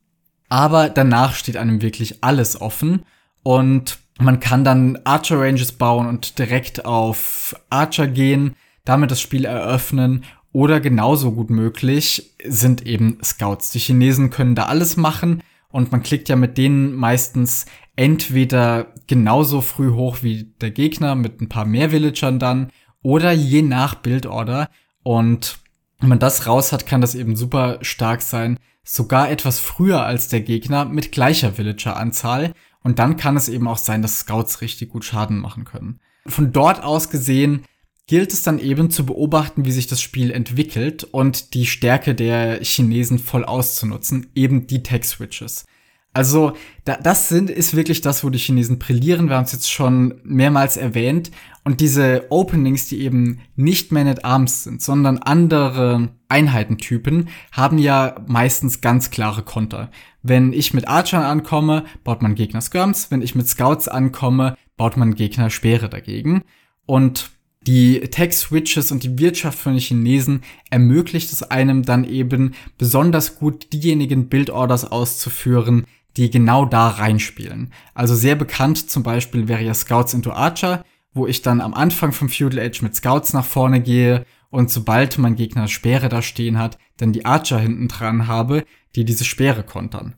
Aber danach steht einem wirklich alles offen und man kann dann Archer Ranges bauen und direkt auf Archer gehen, damit das Spiel eröffnen oder genauso gut möglich sind eben Scouts. Die Chinesen können da alles machen und man klickt ja mit denen meistens entweder genauso früh hoch wie der Gegner mit ein paar mehr Villagern dann oder je nach Bildorder. Und wenn man das raus hat, kann das eben super stark sein. Sogar etwas früher als der Gegner mit gleicher Villager-Anzahl. Und dann kann es eben auch sein, dass Scouts richtig gut Schaden machen können. Von dort aus gesehen gilt es dann eben zu beobachten, wie sich das Spiel entwickelt und die Stärke der Chinesen voll auszunutzen, eben die Tech-Switches. Also, da, das sind, ist wirklich das, wo die Chinesen brillieren. Wir haben es jetzt schon mehrmals erwähnt. Und diese Openings, die eben nicht Man at Arms sind, sondern andere Einheitentypen, haben ja meistens ganz klare Konter. Wenn ich mit Archern ankomme, baut man Gegner Skirms. Wenn ich mit Scouts ankomme, baut man Gegner Speere dagegen. Und Die Tech-Switches und die Wirtschaft von den Chinesen ermöglicht es einem dann eben besonders gut diejenigen Build-Orders auszuführen, die genau da reinspielen. Also sehr bekannt zum Beispiel wäre ja Scouts into Archer, wo ich dann am Anfang vom Feudal Age mit Scouts nach vorne gehe und sobald mein Gegner Speere da stehen hat, dann die Archer hinten dran habe, die diese Speere kontern.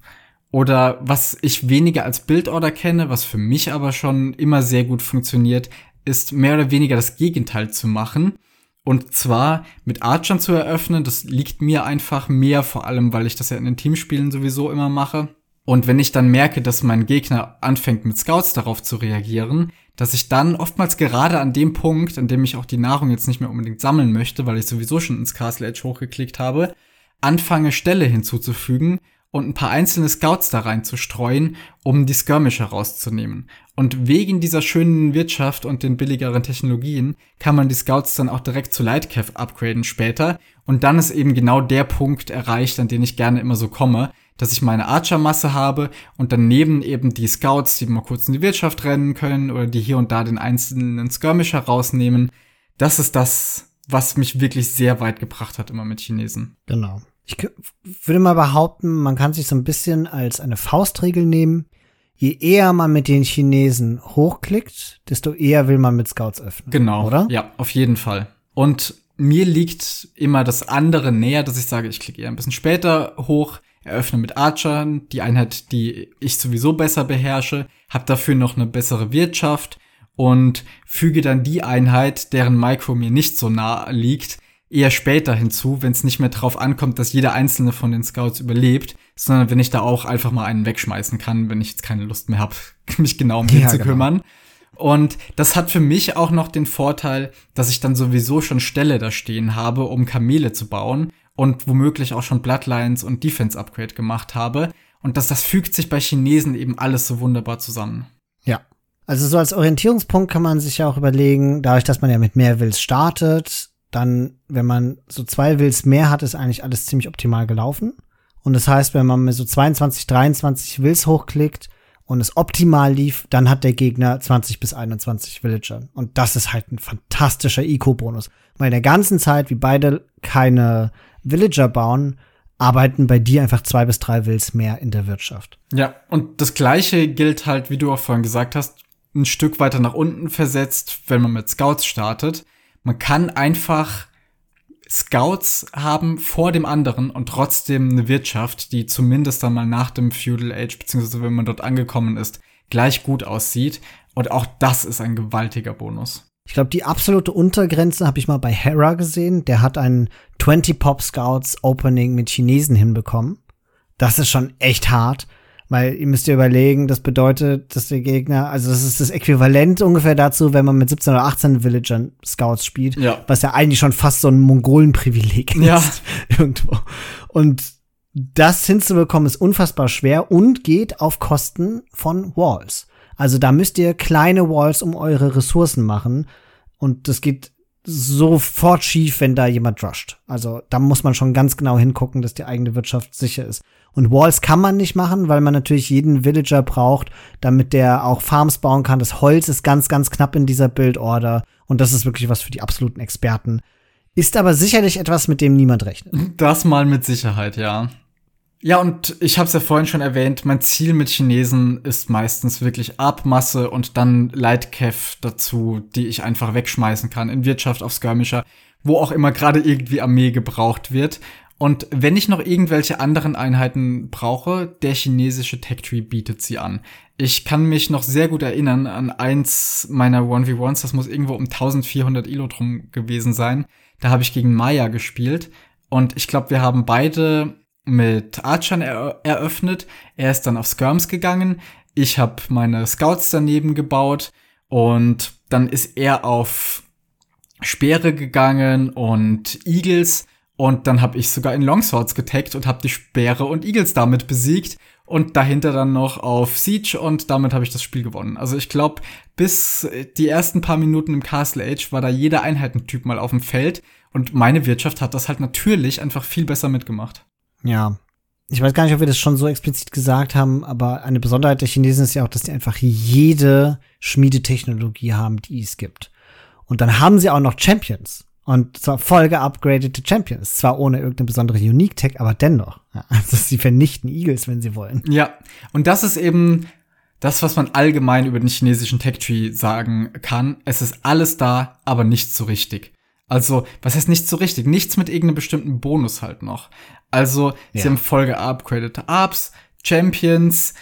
Oder was ich weniger als Build-Order kenne, was für mich aber schon immer sehr gut funktioniert, ist mehr oder weniger das Gegenteil zu machen. Und zwar mit Archern zu eröffnen, das liegt mir einfach mehr, vor allem weil ich das ja in den Teamspielen sowieso immer mache. Und wenn ich dann merke, dass mein Gegner anfängt mit Scouts darauf zu reagieren, dass ich dann oftmals gerade an dem Punkt, an dem ich auch die Nahrung jetzt nicht mehr unbedingt sammeln möchte, weil ich sowieso schon ins Castle Edge hochgeklickt habe, anfange Ställe hinzuzufügen und ein paar einzelne Scouts da reinzustreuen, um die Skirmisher rauszunehmen. Und wegen dieser schönen Wirtschaft und den billigeren Technologien kann man die Scouts dann auch direkt zu Lightcav upgraden später. Und dann ist eben genau der Punkt erreicht, an den ich gerne immer so komme, dass ich meine Archer-Masse habe und daneben eben die Scouts, die mal kurz in die Wirtschaft rennen können oder die hier und da den einzelnen Skirmisher rausnehmen. Das ist das, was mich wirklich sehr weit gebracht hat immer mit Chinesen. Genau. Ich würde mal behaupten, man kann sich so ein bisschen als eine Faustregel nehmen. Je eher man mit den Chinesen hochklickt, desto eher will man mit Scouts öffnen. Genau, oder? Ja, auf jeden Fall. Und mir liegt immer das andere näher, dass ich sage, ich klicke eher ein bisschen später hoch, eröffne mit Archern, die Einheit, die ich sowieso besser beherrsche, habe dafür noch eine bessere Wirtschaft und füge dann die Einheit, deren Micro mir nicht so nah liegt, eher später hinzu, wenn es nicht mehr drauf ankommt, dass jeder einzelne von den Scouts überlebt, sondern wenn ich da auch einfach mal einen wegschmeißen kann, wenn ich jetzt keine Lust mehr habe, [LAUGHS] mich genau um den ja, zu genau. kümmern. Und das hat für mich auch noch den Vorteil, dass ich dann sowieso schon Ställe da stehen habe, um Kamele zu bauen und womöglich auch schon Bloodlines und Defense Upgrade gemacht habe. Und das, das fügt sich bei Chinesen eben alles so wunderbar zusammen. Ja. Also so als Orientierungspunkt kann man sich ja auch überlegen, dadurch, dass man ja mit mehr Wills startet, dann, wenn man so zwei Wills mehr hat, ist eigentlich alles ziemlich optimal gelaufen. Und das heißt, wenn man mit so 22, 23 Wills hochklickt und es optimal lief, dann hat der Gegner 20 bis 21 Villager. Und das ist halt ein fantastischer Eco-Bonus. Weil in der ganzen Zeit, wie beide keine Villager bauen, arbeiten bei dir einfach zwei bis drei Wills mehr in der Wirtschaft. Ja, und das gleiche gilt halt, wie du auch vorhin gesagt hast, ein Stück weiter nach unten versetzt, wenn man mit Scouts startet. Man kann einfach Scouts haben vor dem anderen und trotzdem eine Wirtschaft, die zumindest dann mal nach dem Feudal Age, beziehungsweise wenn man dort angekommen ist, gleich gut aussieht. Und auch das ist ein gewaltiger Bonus. Ich glaube, die absolute Untergrenze habe ich mal bei Hera gesehen. Der hat einen 20 Pop Scouts Opening mit Chinesen hinbekommen. Das ist schon echt hart. Weil ihr müsst ihr überlegen, das bedeutet, dass der Gegner, also das ist das Äquivalent ungefähr dazu, wenn man mit 17 oder 18 Villagern Scouts spielt, ja. was ja eigentlich schon fast so ein Mongolenprivileg ist. Ja. [LAUGHS] Irgendwo. Und das hinzubekommen ist unfassbar schwer und geht auf Kosten von Walls. Also da müsst ihr kleine Walls um eure Ressourcen machen. Und das geht sofort schief, wenn da jemand rusht. Also da muss man schon ganz genau hingucken, dass die eigene Wirtschaft sicher ist. Und Walls kann man nicht machen, weil man natürlich jeden Villager braucht, damit der auch Farms bauen kann. Das Holz ist ganz, ganz knapp in dieser Build-Order. Und das ist wirklich was für die absoluten Experten. Ist aber sicherlich etwas, mit dem niemand rechnet. Das mal mit Sicherheit, ja. Ja, und ich habe es ja vorhin schon erwähnt, mein Ziel mit Chinesen ist meistens wirklich Abmasse und dann Lightcav dazu, die ich einfach wegschmeißen kann in Wirtschaft auf Skirmisher, wo auch immer gerade irgendwie Armee gebraucht wird. Und wenn ich noch irgendwelche anderen Einheiten brauche, der chinesische Tech Tree bietet sie an. Ich kann mich noch sehr gut erinnern an eins meiner 1v1, das muss irgendwo um 1400 Ilo drum gewesen sein. Da habe ich gegen Maya gespielt und ich glaube, wir haben beide mit Archern er eröffnet. Er ist dann auf Skirms gegangen. Ich habe meine Scouts daneben gebaut und dann ist er auf Speere gegangen und Eagles und dann habe ich sogar in Longswords getaggt und habe die Speere und Eagles damit besiegt und dahinter dann noch auf Siege und damit habe ich das Spiel gewonnen. Also ich glaube, bis die ersten paar Minuten im Castle Age war da jeder Einheitentyp mal auf dem Feld und meine Wirtschaft hat das halt natürlich einfach viel besser mitgemacht. Ja. Ich weiß gar nicht, ob wir das schon so explizit gesagt haben, aber eine Besonderheit der Chinesen ist ja auch, dass die einfach jede Schmiedetechnologie haben, die es gibt. Und dann haben sie auch noch Champions. Und zwar voll geupgradete Champions. Zwar ohne irgendeine besondere Unique-Tech, aber dennoch. Ja, [LAUGHS] also sie vernichten Eagles, wenn sie wollen. Ja, und das ist eben das, was man allgemein über den chinesischen Tech-Tree sagen kann. Es ist alles da, aber nicht so richtig. Also, was heißt nicht so richtig? Nichts mit irgendeinem bestimmten Bonus halt noch. Also, ja. sie haben voll geupgradete Ups, Champions,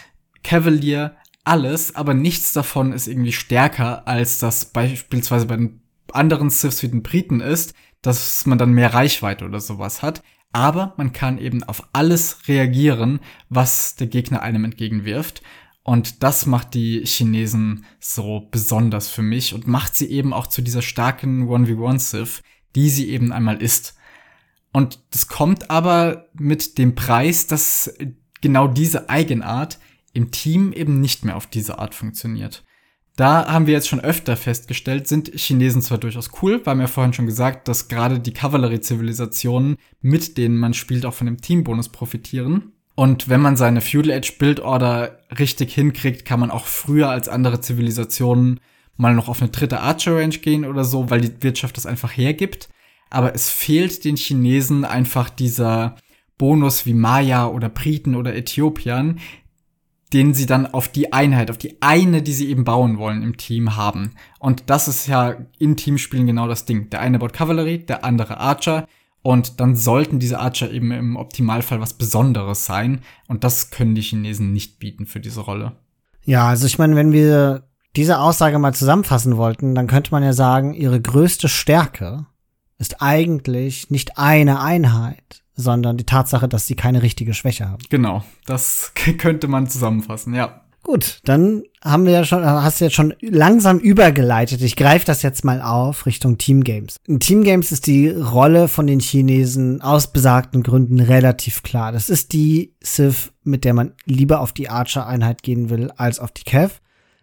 Cavalier, alles, aber nichts davon ist irgendwie stärker, als das beispielsweise bei den anderen Siths wie den Briten ist, dass man dann mehr Reichweite oder sowas hat. Aber man kann eben auf alles reagieren, was der Gegner einem entgegenwirft. Und das macht die Chinesen so besonders für mich und macht sie eben auch zu dieser starken 1v1 Sith, die sie eben einmal ist. Und das kommt aber mit dem Preis, dass genau diese Eigenart im Team eben nicht mehr auf diese Art funktioniert. Da haben wir jetzt schon öfter festgestellt, sind Chinesen zwar durchaus cool, wir haben ja vorhin schon gesagt, dass gerade die Kavallerie-Zivilisationen, mit denen man spielt, auch von dem Teambonus profitieren. Und wenn man seine Feudal Age Build Order richtig hinkriegt, kann man auch früher als andere Zivilisationen mal noch auf eine dritte Archer Range gehen oder so, weil die Wirtschaft das einfach hergibt. Aber es fehlt den Chinesen einfach dieser Bonus wie Maya oder Briten oder Äthiopiern, den sie dann auf die Einheit, auf die eine, die sie eben bauen wollen im Team haben. Und das ist ja in Teamspielen genau das Ding. Der eine baut Kavallerie, der andere Archer. Und dann sollten diese Archer eben im Optimalfall was Besonderes sein. Und das können die Chinesen nicht bieten für diese Rolle. Ja, also ich meine, wenn wir diese Aussage mal zusammenfassen wollten, dann könnte man ja sagen, ihre größte Stärke ist eigentlich nicht eine Einheit, sondern die Tatsache, dass sie keine richtige Schwäche haben. Genau, das [LAUGHS] könnte man zusammenfassen, ja. Gut, dann haben wir ja schon, hast du jetzt schon langsam übergeleitet. Ich greife das jetzt mal auf Richtung Team Games. In Team Games ist die Rolle von den Chinesen aus besagten Gründen relativ klar. Das ist die Civ, mit der man lieber auf die Archer-Einheit gehen will als auf die Cav,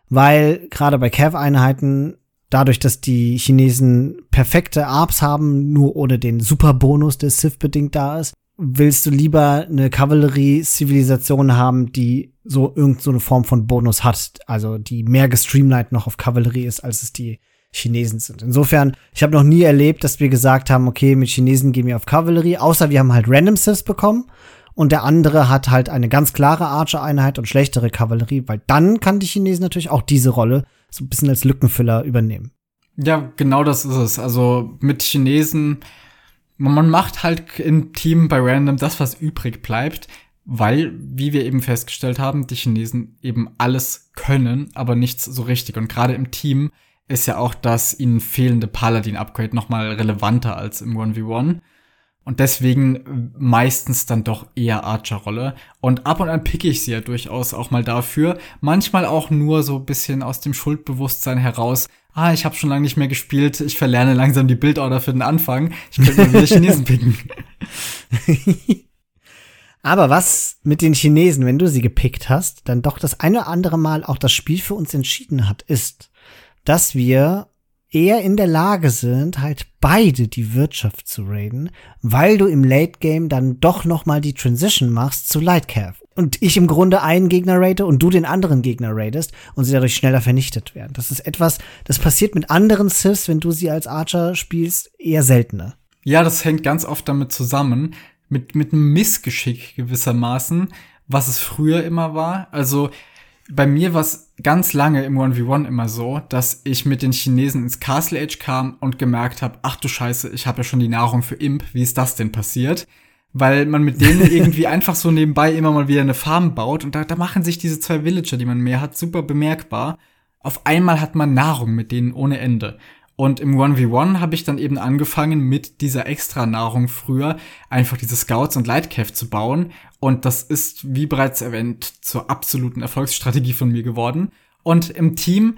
weil gerade bei Cav-Einheiten dadurch, dass die Chinesen perfekte Arps haben, nur ohne den Superbonus, der Sith bedingt da ist, willst du lieber eine Kavallerie-Zivilisation haben, die so irgendeine so Form von Bonus hat, also die mehr gestreamlined noch auf Kavallerie ist, als es die Chinesen sind. Insofern, ich habe noch nie erlebt, dass wir gesagt haben, okay, mit Chinesen gehen wir auf Kavallerie, außer wir haben halt Random Siths bekommen und der andere hat halt eine ganz klare Archer-Einheit und schlechtere Kavallerie, weil dann kann die Chinesen natürlich auch diese Rolle so ein bisschen als Lückenfüller übernehmen. Ja, genau das ist es. Also mit Chinesen, man macht halt im Team bei Random das, was übrig bleibt, weil, wie wir eben festgestellt haben, die Chinesen eben alles können, aber nichts so richtig. Und gerade im Team ist ja auch das ihnen fehlende Paladin-Upgrade noch mal relevanter als im 1v1. Und deswegen meistens dann doch eher Archer-Rolle. Und ab und an picke ich sie ja durchaus auch mal dafür. Manchmal auch nur so bisschen aus dem Schuldbewusstsein heraus. Ah, ich habe schon lange nicht mehr gespielt. Ich verlerne langsam die Bildorder für den Anfang. Ich könnte mir wieder Chinesen picken. [LAUGHS] Aber was mit den Chinesen, wenn du sie gepickt hast, dann doch das eine oder andere Mal auch das Spiel für uns entschieden hat, ist, dass wir eher in der Lage sind, halt beide die Wirtschaft zu raiden, weil du im Late Game dann doch noch mal die Transition machst zu Lightcalf. Und ich im Grunde einen Gegner raide und du den anderen Gegner raidest und sie dadurch schneller vernichtet werden. Das ist etwas, das passiert mit anderen Siths, wenn du sie als Archer spielst, eher seltener. Ja, das hängt ganz oft damit zusammen, mit, mit einem Missgeschick gewissermaßen, was es früher immer war. Also, bei mir war es ganz lange im 1v1 immer so, dass ich mit den Chinesen ins Castle Age kam und gemerkt habe, ach du Scheiße, ich habe ja schon die Nahrung für Imp, wie ist das denn passiert? Weil man mit denen [LAUGHS] irgendwie einfach so nebenbei immer mal wieder eine Farm baut und da, da machen sich diese zwei Villager, die man mehr hat, super bemerkbar. Auf einmal hat man Nahrung mit denen ohne Ende. Und im 1v1 habe ich dann eben angefangen, mit dieser Extra-Nahrung früher einfach diese Scouts und Lightcav zu bauen. Und das ist, wie bereits erwähnt, zur absoluten Erfolgsstrategie von mir geworden. Und im Team,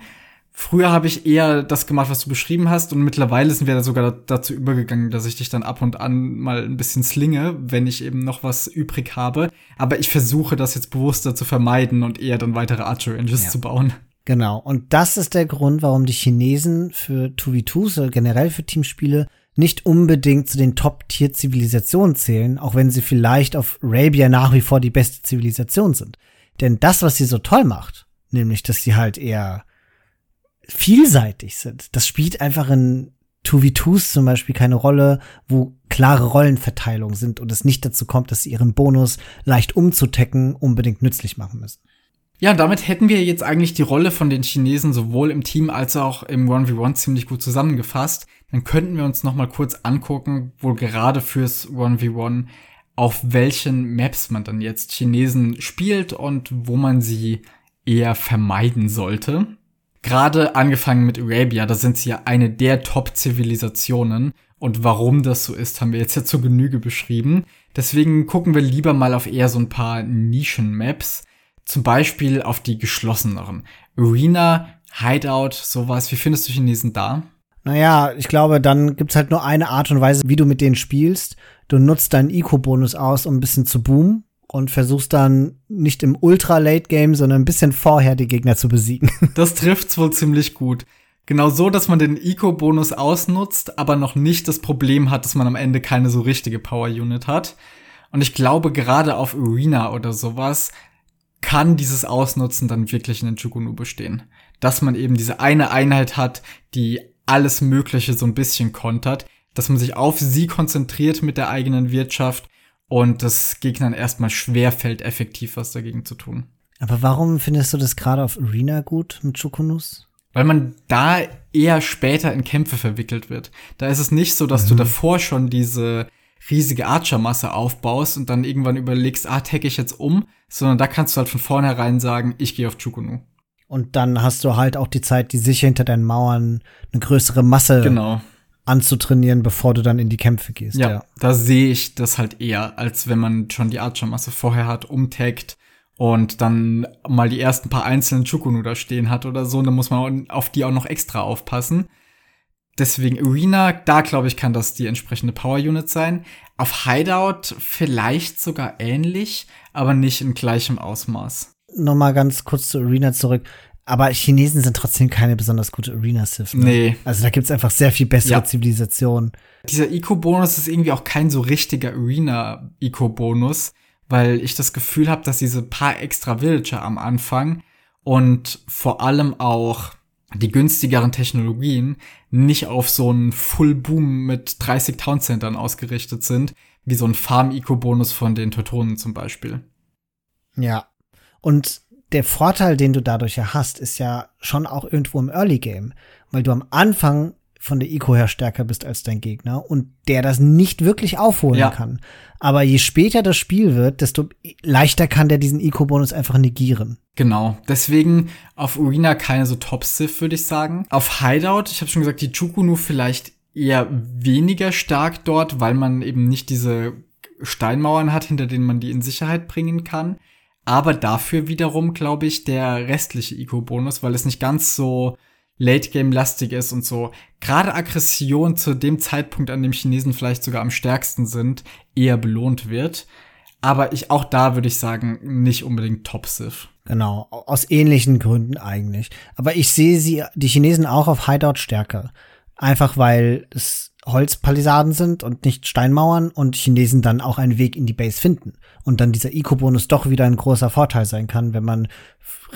früher habe ich eher das gemacht, was du beschrieben hast. Und mittlerweile sind wir da sogar dazu übergegangen, dass ich dich dann ab und an mal ein bisschen slinge, wenn ich eben noch was übrig habe. Aber ich versuche das jetzt bewusster zu vermeiden und eher dann weitere Archer Ranges ja. zu bauen. Genau. Und das ist der Grund, warum die Chinesen für 2v2s oder generell für Teamspiele nicht unbedingt zu den Top-Tier-Zivilisationen zählen, auch wenn sie vielleicht auf Arabia nach wie vor die beste Zivilisation sind. Denn das, was sie so toll macht, nämlich, dass sie halt eher vielseitig sind. Das spielt einfach in 2v2s zum Beispiel keine Rolle, wo klare Rollenverteilung sind und es nicht dazu kommt, dass sie ihren Bonus leicht umzutecken unbedingt nützlich machen müssen. Ja, damit hätten wir jetzt eigentlich die Rolle von den Chinesen sowohl im Team als auch im 1v1 ziemlich gut zusammengefasst. Dann könnten wir uns noch mal kurz angucken, wohl gerade fürs 1v1, auf welchen Maps man dann jetzt Chinesen spielt und wo man sie eher vermeiden sollte. Gerade angefangen mit Arabia, da sind sie ja eine der Top-Zivilisationen. Und warum das so ist, haben wir jetzt ja zur Genüge beschrieben. Deswegen gucken wir lieber mal auf eher so ein paar Nischen-Maps. Zum Beispiel auf die geschlosseneren. Arena, Hideout, sowas. Wie findest du Chinesen da? Naja, ich glaube, dann gibt's halt nur eine Art und Weise, wie du mit denen spielst. Du nutzt deinen Eco-Bonus aus, um ein bisschen zu boomen und versuchst dann nicht im Ultra-Late-Game, sondern ein bisschen vorher die Gegner zu besiegen. [LAUGHS] Das trifft's wohl ziemlich gut. Genau so, dass man den Eco-Bonus ausnutzt, aber noch nicht das Problem hat, dass man am Ende keine so richtige Power-Unit hat. Und ich glaube, gerade auf Arena oder sowas kann dieses Ausnutzen dann wirklich in den Chukunu bestehen. Dass man eben diese eine Einheit hat, die alles Mögliche so ein bisschen kontert, dass man sich auf sie konzentriert mit der eigenen Wirtschaft und das Gegnern erstmal schwer fällt, effektiv was dagegen zu tun. Aber warum findest du das gerade auf Arena gut mit Chukunus? Weil man da eher später in Kämpfe verwickelt wird. Da ist es nicht so, dass mhm. du davor schon diese riesige Archer-Masse aufbaust und dann irgendwann überlegst, ah, tagge ich jetzt um, sondern da kannst du halt von vornherein sagen, ich gehe auf Chukunu. Und dann hast du halt auch die Zeit, die sicher hinter deinen Mauern eine größere Masse genau anzutrainieren, bevor du dann in die Kämpfe gehst. Ja, ja. da sehe ich das halt eher, als wenn man schon die Archer-Masse vorher hat, umtaggt und dann mal die ersten paar einzelnen Chukunu da stehen hat oder so, dann muss man auf die auch noch extra aufpassen. Deswegen Arena, da glaube ich, kann das die entsprechende Power Unit sein. Auf Hideout vielleicht sogar ähnlich, aber nicht in gleichem Ausmaß. Nochmal ganz kurz zu Arena zurück. Aber Chinesen sind trotzdem keine besonders gute Arena-Sith. Ne? Nee. Also da gibt's einfach sehr viel bessere ja. Zivilisationen. Dieser Eco-Bonus ist irgendwie auch kein so richtiger Arena-Eco-Bonus, weil ich das Gefühl habe, dass diese paar extra Villager am Anfang und vor allem auch die günstigeren Technologien nicht auf so einen Full Boom mit 30 Town Centern ausgerichtet sind, wie so ein Farm-Eco-Bonus von den Teutonen zum Beispiel. Ja. Und der Vorteil, den du dadurch ja hast, ist ja schon auch irgendwo im Early Game, weil du am Anfang von der Eco her stärker bist als dein Gegner und der das nicht wirklich aufholen ja. kann. Aber je später das Spiel wird, desto leichter kann der diesen Eco-Bonus einfach negieren. Genau. Deswegen auf Arena keine so Top-Sith, würde ich sagen. Auf Hideout, ich habe schon gesagt, die Chukunu vielleicht eher weniger stark dort, weil man eben nicht diese Steinmauern hat, hinter denen man die in Sicherheit bringen kann aber dafür wiederum, glaube ich, der restliche Eco-Bonus, weil es nicht ganz so Late-Game-lastig ist und so. Gerade Aggression zu dem Zeitpunkt, an dem Chinesen vielleicht sogar am stärksten sind, eher belohnt wird. Aber ich, auch da würde ich sagen, nicht unbedingt Top-Sith. Genau, aus ähnlichen Gründen eigentlich. Aber ich sehe sie, die Chinesen auch auf Hideout stärker. Einfach weil es Holzpalisaden sind und nicht Steinmauern und Chinesen dann auch einen Weg in die Base finden. Und dann dieser Eco-Bonus doch wieder ein großer Vorteil sein kann, wenn man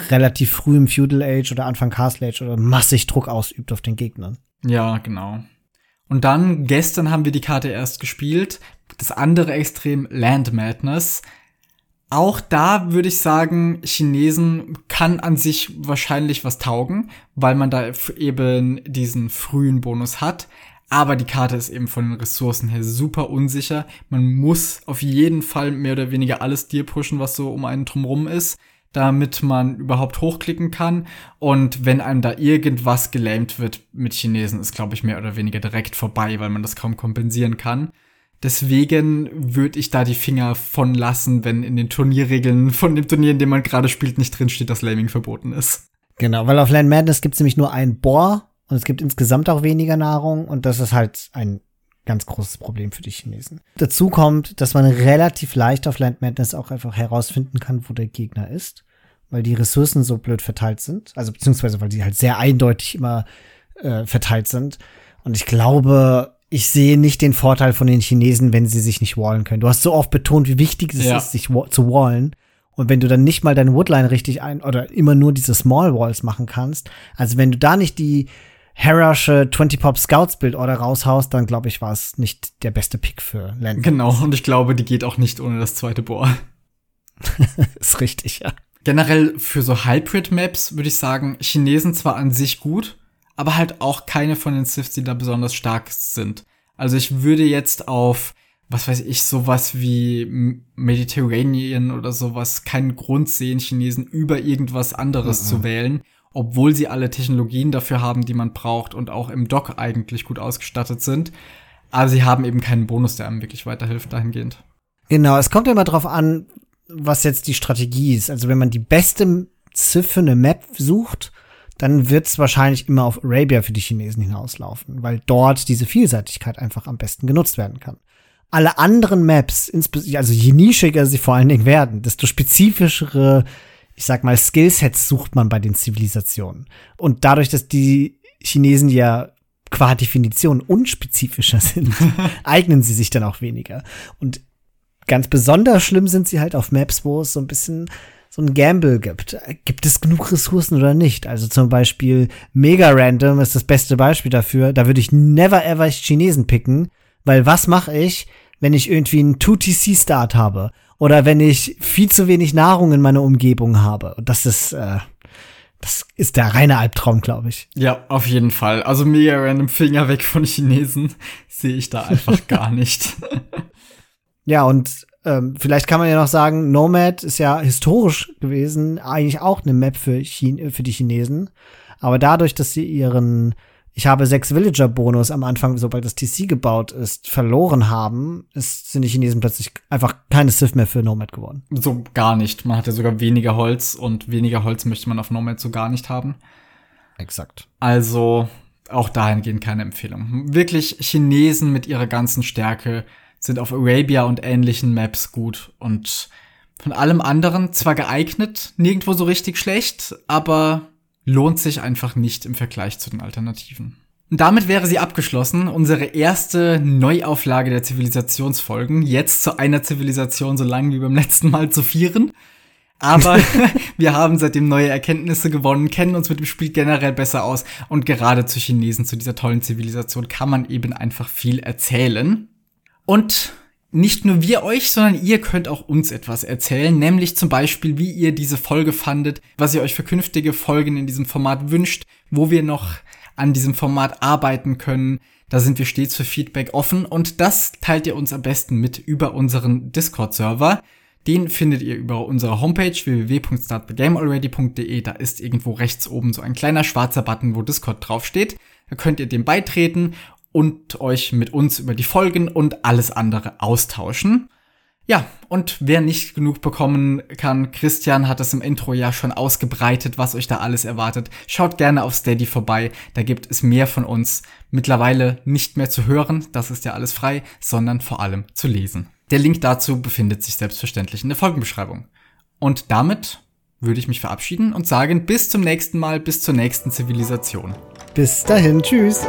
relativ früh im Feudal Age oder Anfang Castle Age oder massig Druck ausübt auf den Gegnern. Ja, genau. Und dann, gestern haben wir die Karte erst gespielt. Das andere Extrem Land Madness. Auch da würde ich sagen, Chinesen kann an sich wahrscheinlich was taugen, weil man da eben diesen frühen Bonus hat. Aber die Karte ist eben von den Ressourcen her super unsicher. Man muss auf jeden Fall mehr oder weniger alles dir pushen, was so um einen drumrum ist, damit man überhaupt hochklicken kann. Und wenn einem da irgendwas gelähmt wird mit Chinesen, ist, glaube ich, mehr oder weniger direkt vorbei, weil man das kaum kompensieren kann. Deswegen würde ich da die Finger von lassen, wenn in den Turnierregeln von dem Turnier, in dem man gerade spielt, nicht drin steht, dass Laming verboten ist. Genau, weil auf Land Madness gibt es nämlich nur ein Bohr und es gibt insgesamt auch weniger Nahrung und das ist halt ein ganz großes Problem für die Chinesen. Dazu kommt, dass man relativ leicht auf Land Madness auch einfach herausfinden kann, wo der Gegner ist, weil die Ressourcen so blöd verteilt sind, also beziehungsweise weil die halt sehr eindeutig immer äh, verteilt sind. Und ich glaube, ich sehe nicht den Vorteil von den Chinesen, wenn sie sich nicht wallen können. Du hast so oft betont, wie wichtig es ja. ist, sich wa zu wallen. Und wenn du dann nicht mal deine Woodline richtig ein oder immer nur diese Small Walls machen kannst, also wenn du da nicht die Harrasche 20 Pop Scouts Build Order raushaust, dann glaube ich, war es nicht der beste Pick für Land. Genau, und ich glaube, die geht auch nicht ohne das zweite Bohr. [LAUGHS] ist richtig, ja. Generell für so Hybrid-Maps würde ich sagen, Chinesen zwar an sich gut, aber halt auch keine von den Siths, die da besonders stark sind. Also ich würde jetzt auf, was weiß ich, sowas wie Mediterranean oder sowas keinen Grund sehen, Chinesen über irgendwas anderes mhm. zu wählen, obwohl sie alle Technologien dafür haben, die man braucht und auch im Dock eigentlich gut ausgestattet sind. Aber sie haben eben keinen Bonus, der einem wirklich weiterhilft dahingehend. Genau, es kommt immer drauf an, was jetzt die Strategie ist. Also wenn man die beste Ziff für eine Map sucht, dann wird es wahrscheinlich immer auf Arabia für die Chinesen hinauslaufen, weil dort diese Vielseitigkeit einfach am besten genutzt werden kann. Alle anderen Maps, also je nischiger sie vor allen Dingen werden, desto spezifischere, ich sag mal, Skillsets sucht man bei den Zivilisationen. Und dadurch, dass die Chinesen ja qua Definition unspezifischer sind, [LAUGHS] eignen sie sich dann auch weniger. Und ganz besonders schlimm sind sie halt auf Maps, wo es so ein bisschen so ein Gamble gibt. Gibt es genug Ressourcen oder nicht? Also zum Beispiel Mega Random ist das beste Beispiel dafür. Da würde ich never ever Chinesen picken, weil was mache ich, wenn ich irgendwie einen 2TC-Start habe? Oder wenn ich viel zu wenig Nahrung in meiner Umgebung habe? Und das ist, äh, das ist der reine Albtraum, glaube ich. Ja, auf jeden Fall. Also mega random Finger weg von Chinesen [LAUGHS] sehe ich da einfach [LAUGHS] gar nicht. Ja, und ähm, vielleicht kann man ja noch sagen, Nomad ist ja historisch gewesen, eigentlich auch eine Map für, Chine für die Chinesen. Aber dadurch, dass sie ihren ich habe sechs Villager-Bonus am Anfang, sobald das TC gebaut ist, verloren haben, ist, sind die Chinesen plötzlich einfach keine Sith mehr für Nomad geworden. So gar nicht. Man hat ja sogar weniger Holz und weniger Holz möchte man auf Nomad so gar nicht haben. Exakt. Also auch dahingehend keine Empfehlung. Wirklich Chinesen mit ihrer ganzen Stärke sind auf Arabia und ähnlichen Maps gut und von allem anderen zwar geeignet, nirgendwo so richtig schlecht, aber lohnt sich einfach nicht im Vergleich zu den Alternativen. Und damit wäre sie abgeschlossen, unsere erste Neuauflage der Zivilisationsfolgen, jetzt zu einer Zivilisation so lang wie beim letzten Mal zu vieren. Aber [LAUGHS] [LAUGHS] wir haben seitdem neue Erkenntnisse gewonnen, kennen uns mit dem Spiel generell besser aus und gerade zu Chinesen, zu dieser tollen Zivilisation, kann man eben einfach viel erzählen. Und nicht nur wir euch, sondern ihr könnt auch uns etwas erzählen, nämlich zum Beispiel, wie ihr diese Folge fandet, was ihr euch für künftige Folgen in diesem Format wünscht, wo wir noch an diesem Format arbeiten können. Da sind wir stets für Feedback offen und das teilt ihr uns am besten mit über unseren Discord-Server. Den findet ihr über unsere Homepage www.startthegamealready.de. Da ist irgendwo rechts oben so ein kleiner schwarzer Button, wo Discord draufsteht. Da könnt ihr dem beitreten und euch mit uns über die Folgen und alles andere austauschen. Ja, und wer nicht genug bekommen kann, Christian hat es im Intro ja schon ausgebreitet, was euch da alles erwartet. Schaut gerne auf Steady vorbei, da gibt es mehr von uns. Mittlerweile nicht mehr zu hören, das ist ja alles frei, sondern vor allem zu lesen. Der Link dazu befindet sich selbstverständlich in der Folgenbeschreibung. Und damit würde ich mich verabschieden und sagen, bis zum nächsten Mal, bis zur nächsten Zivilisation. Bis dahin, tschüss.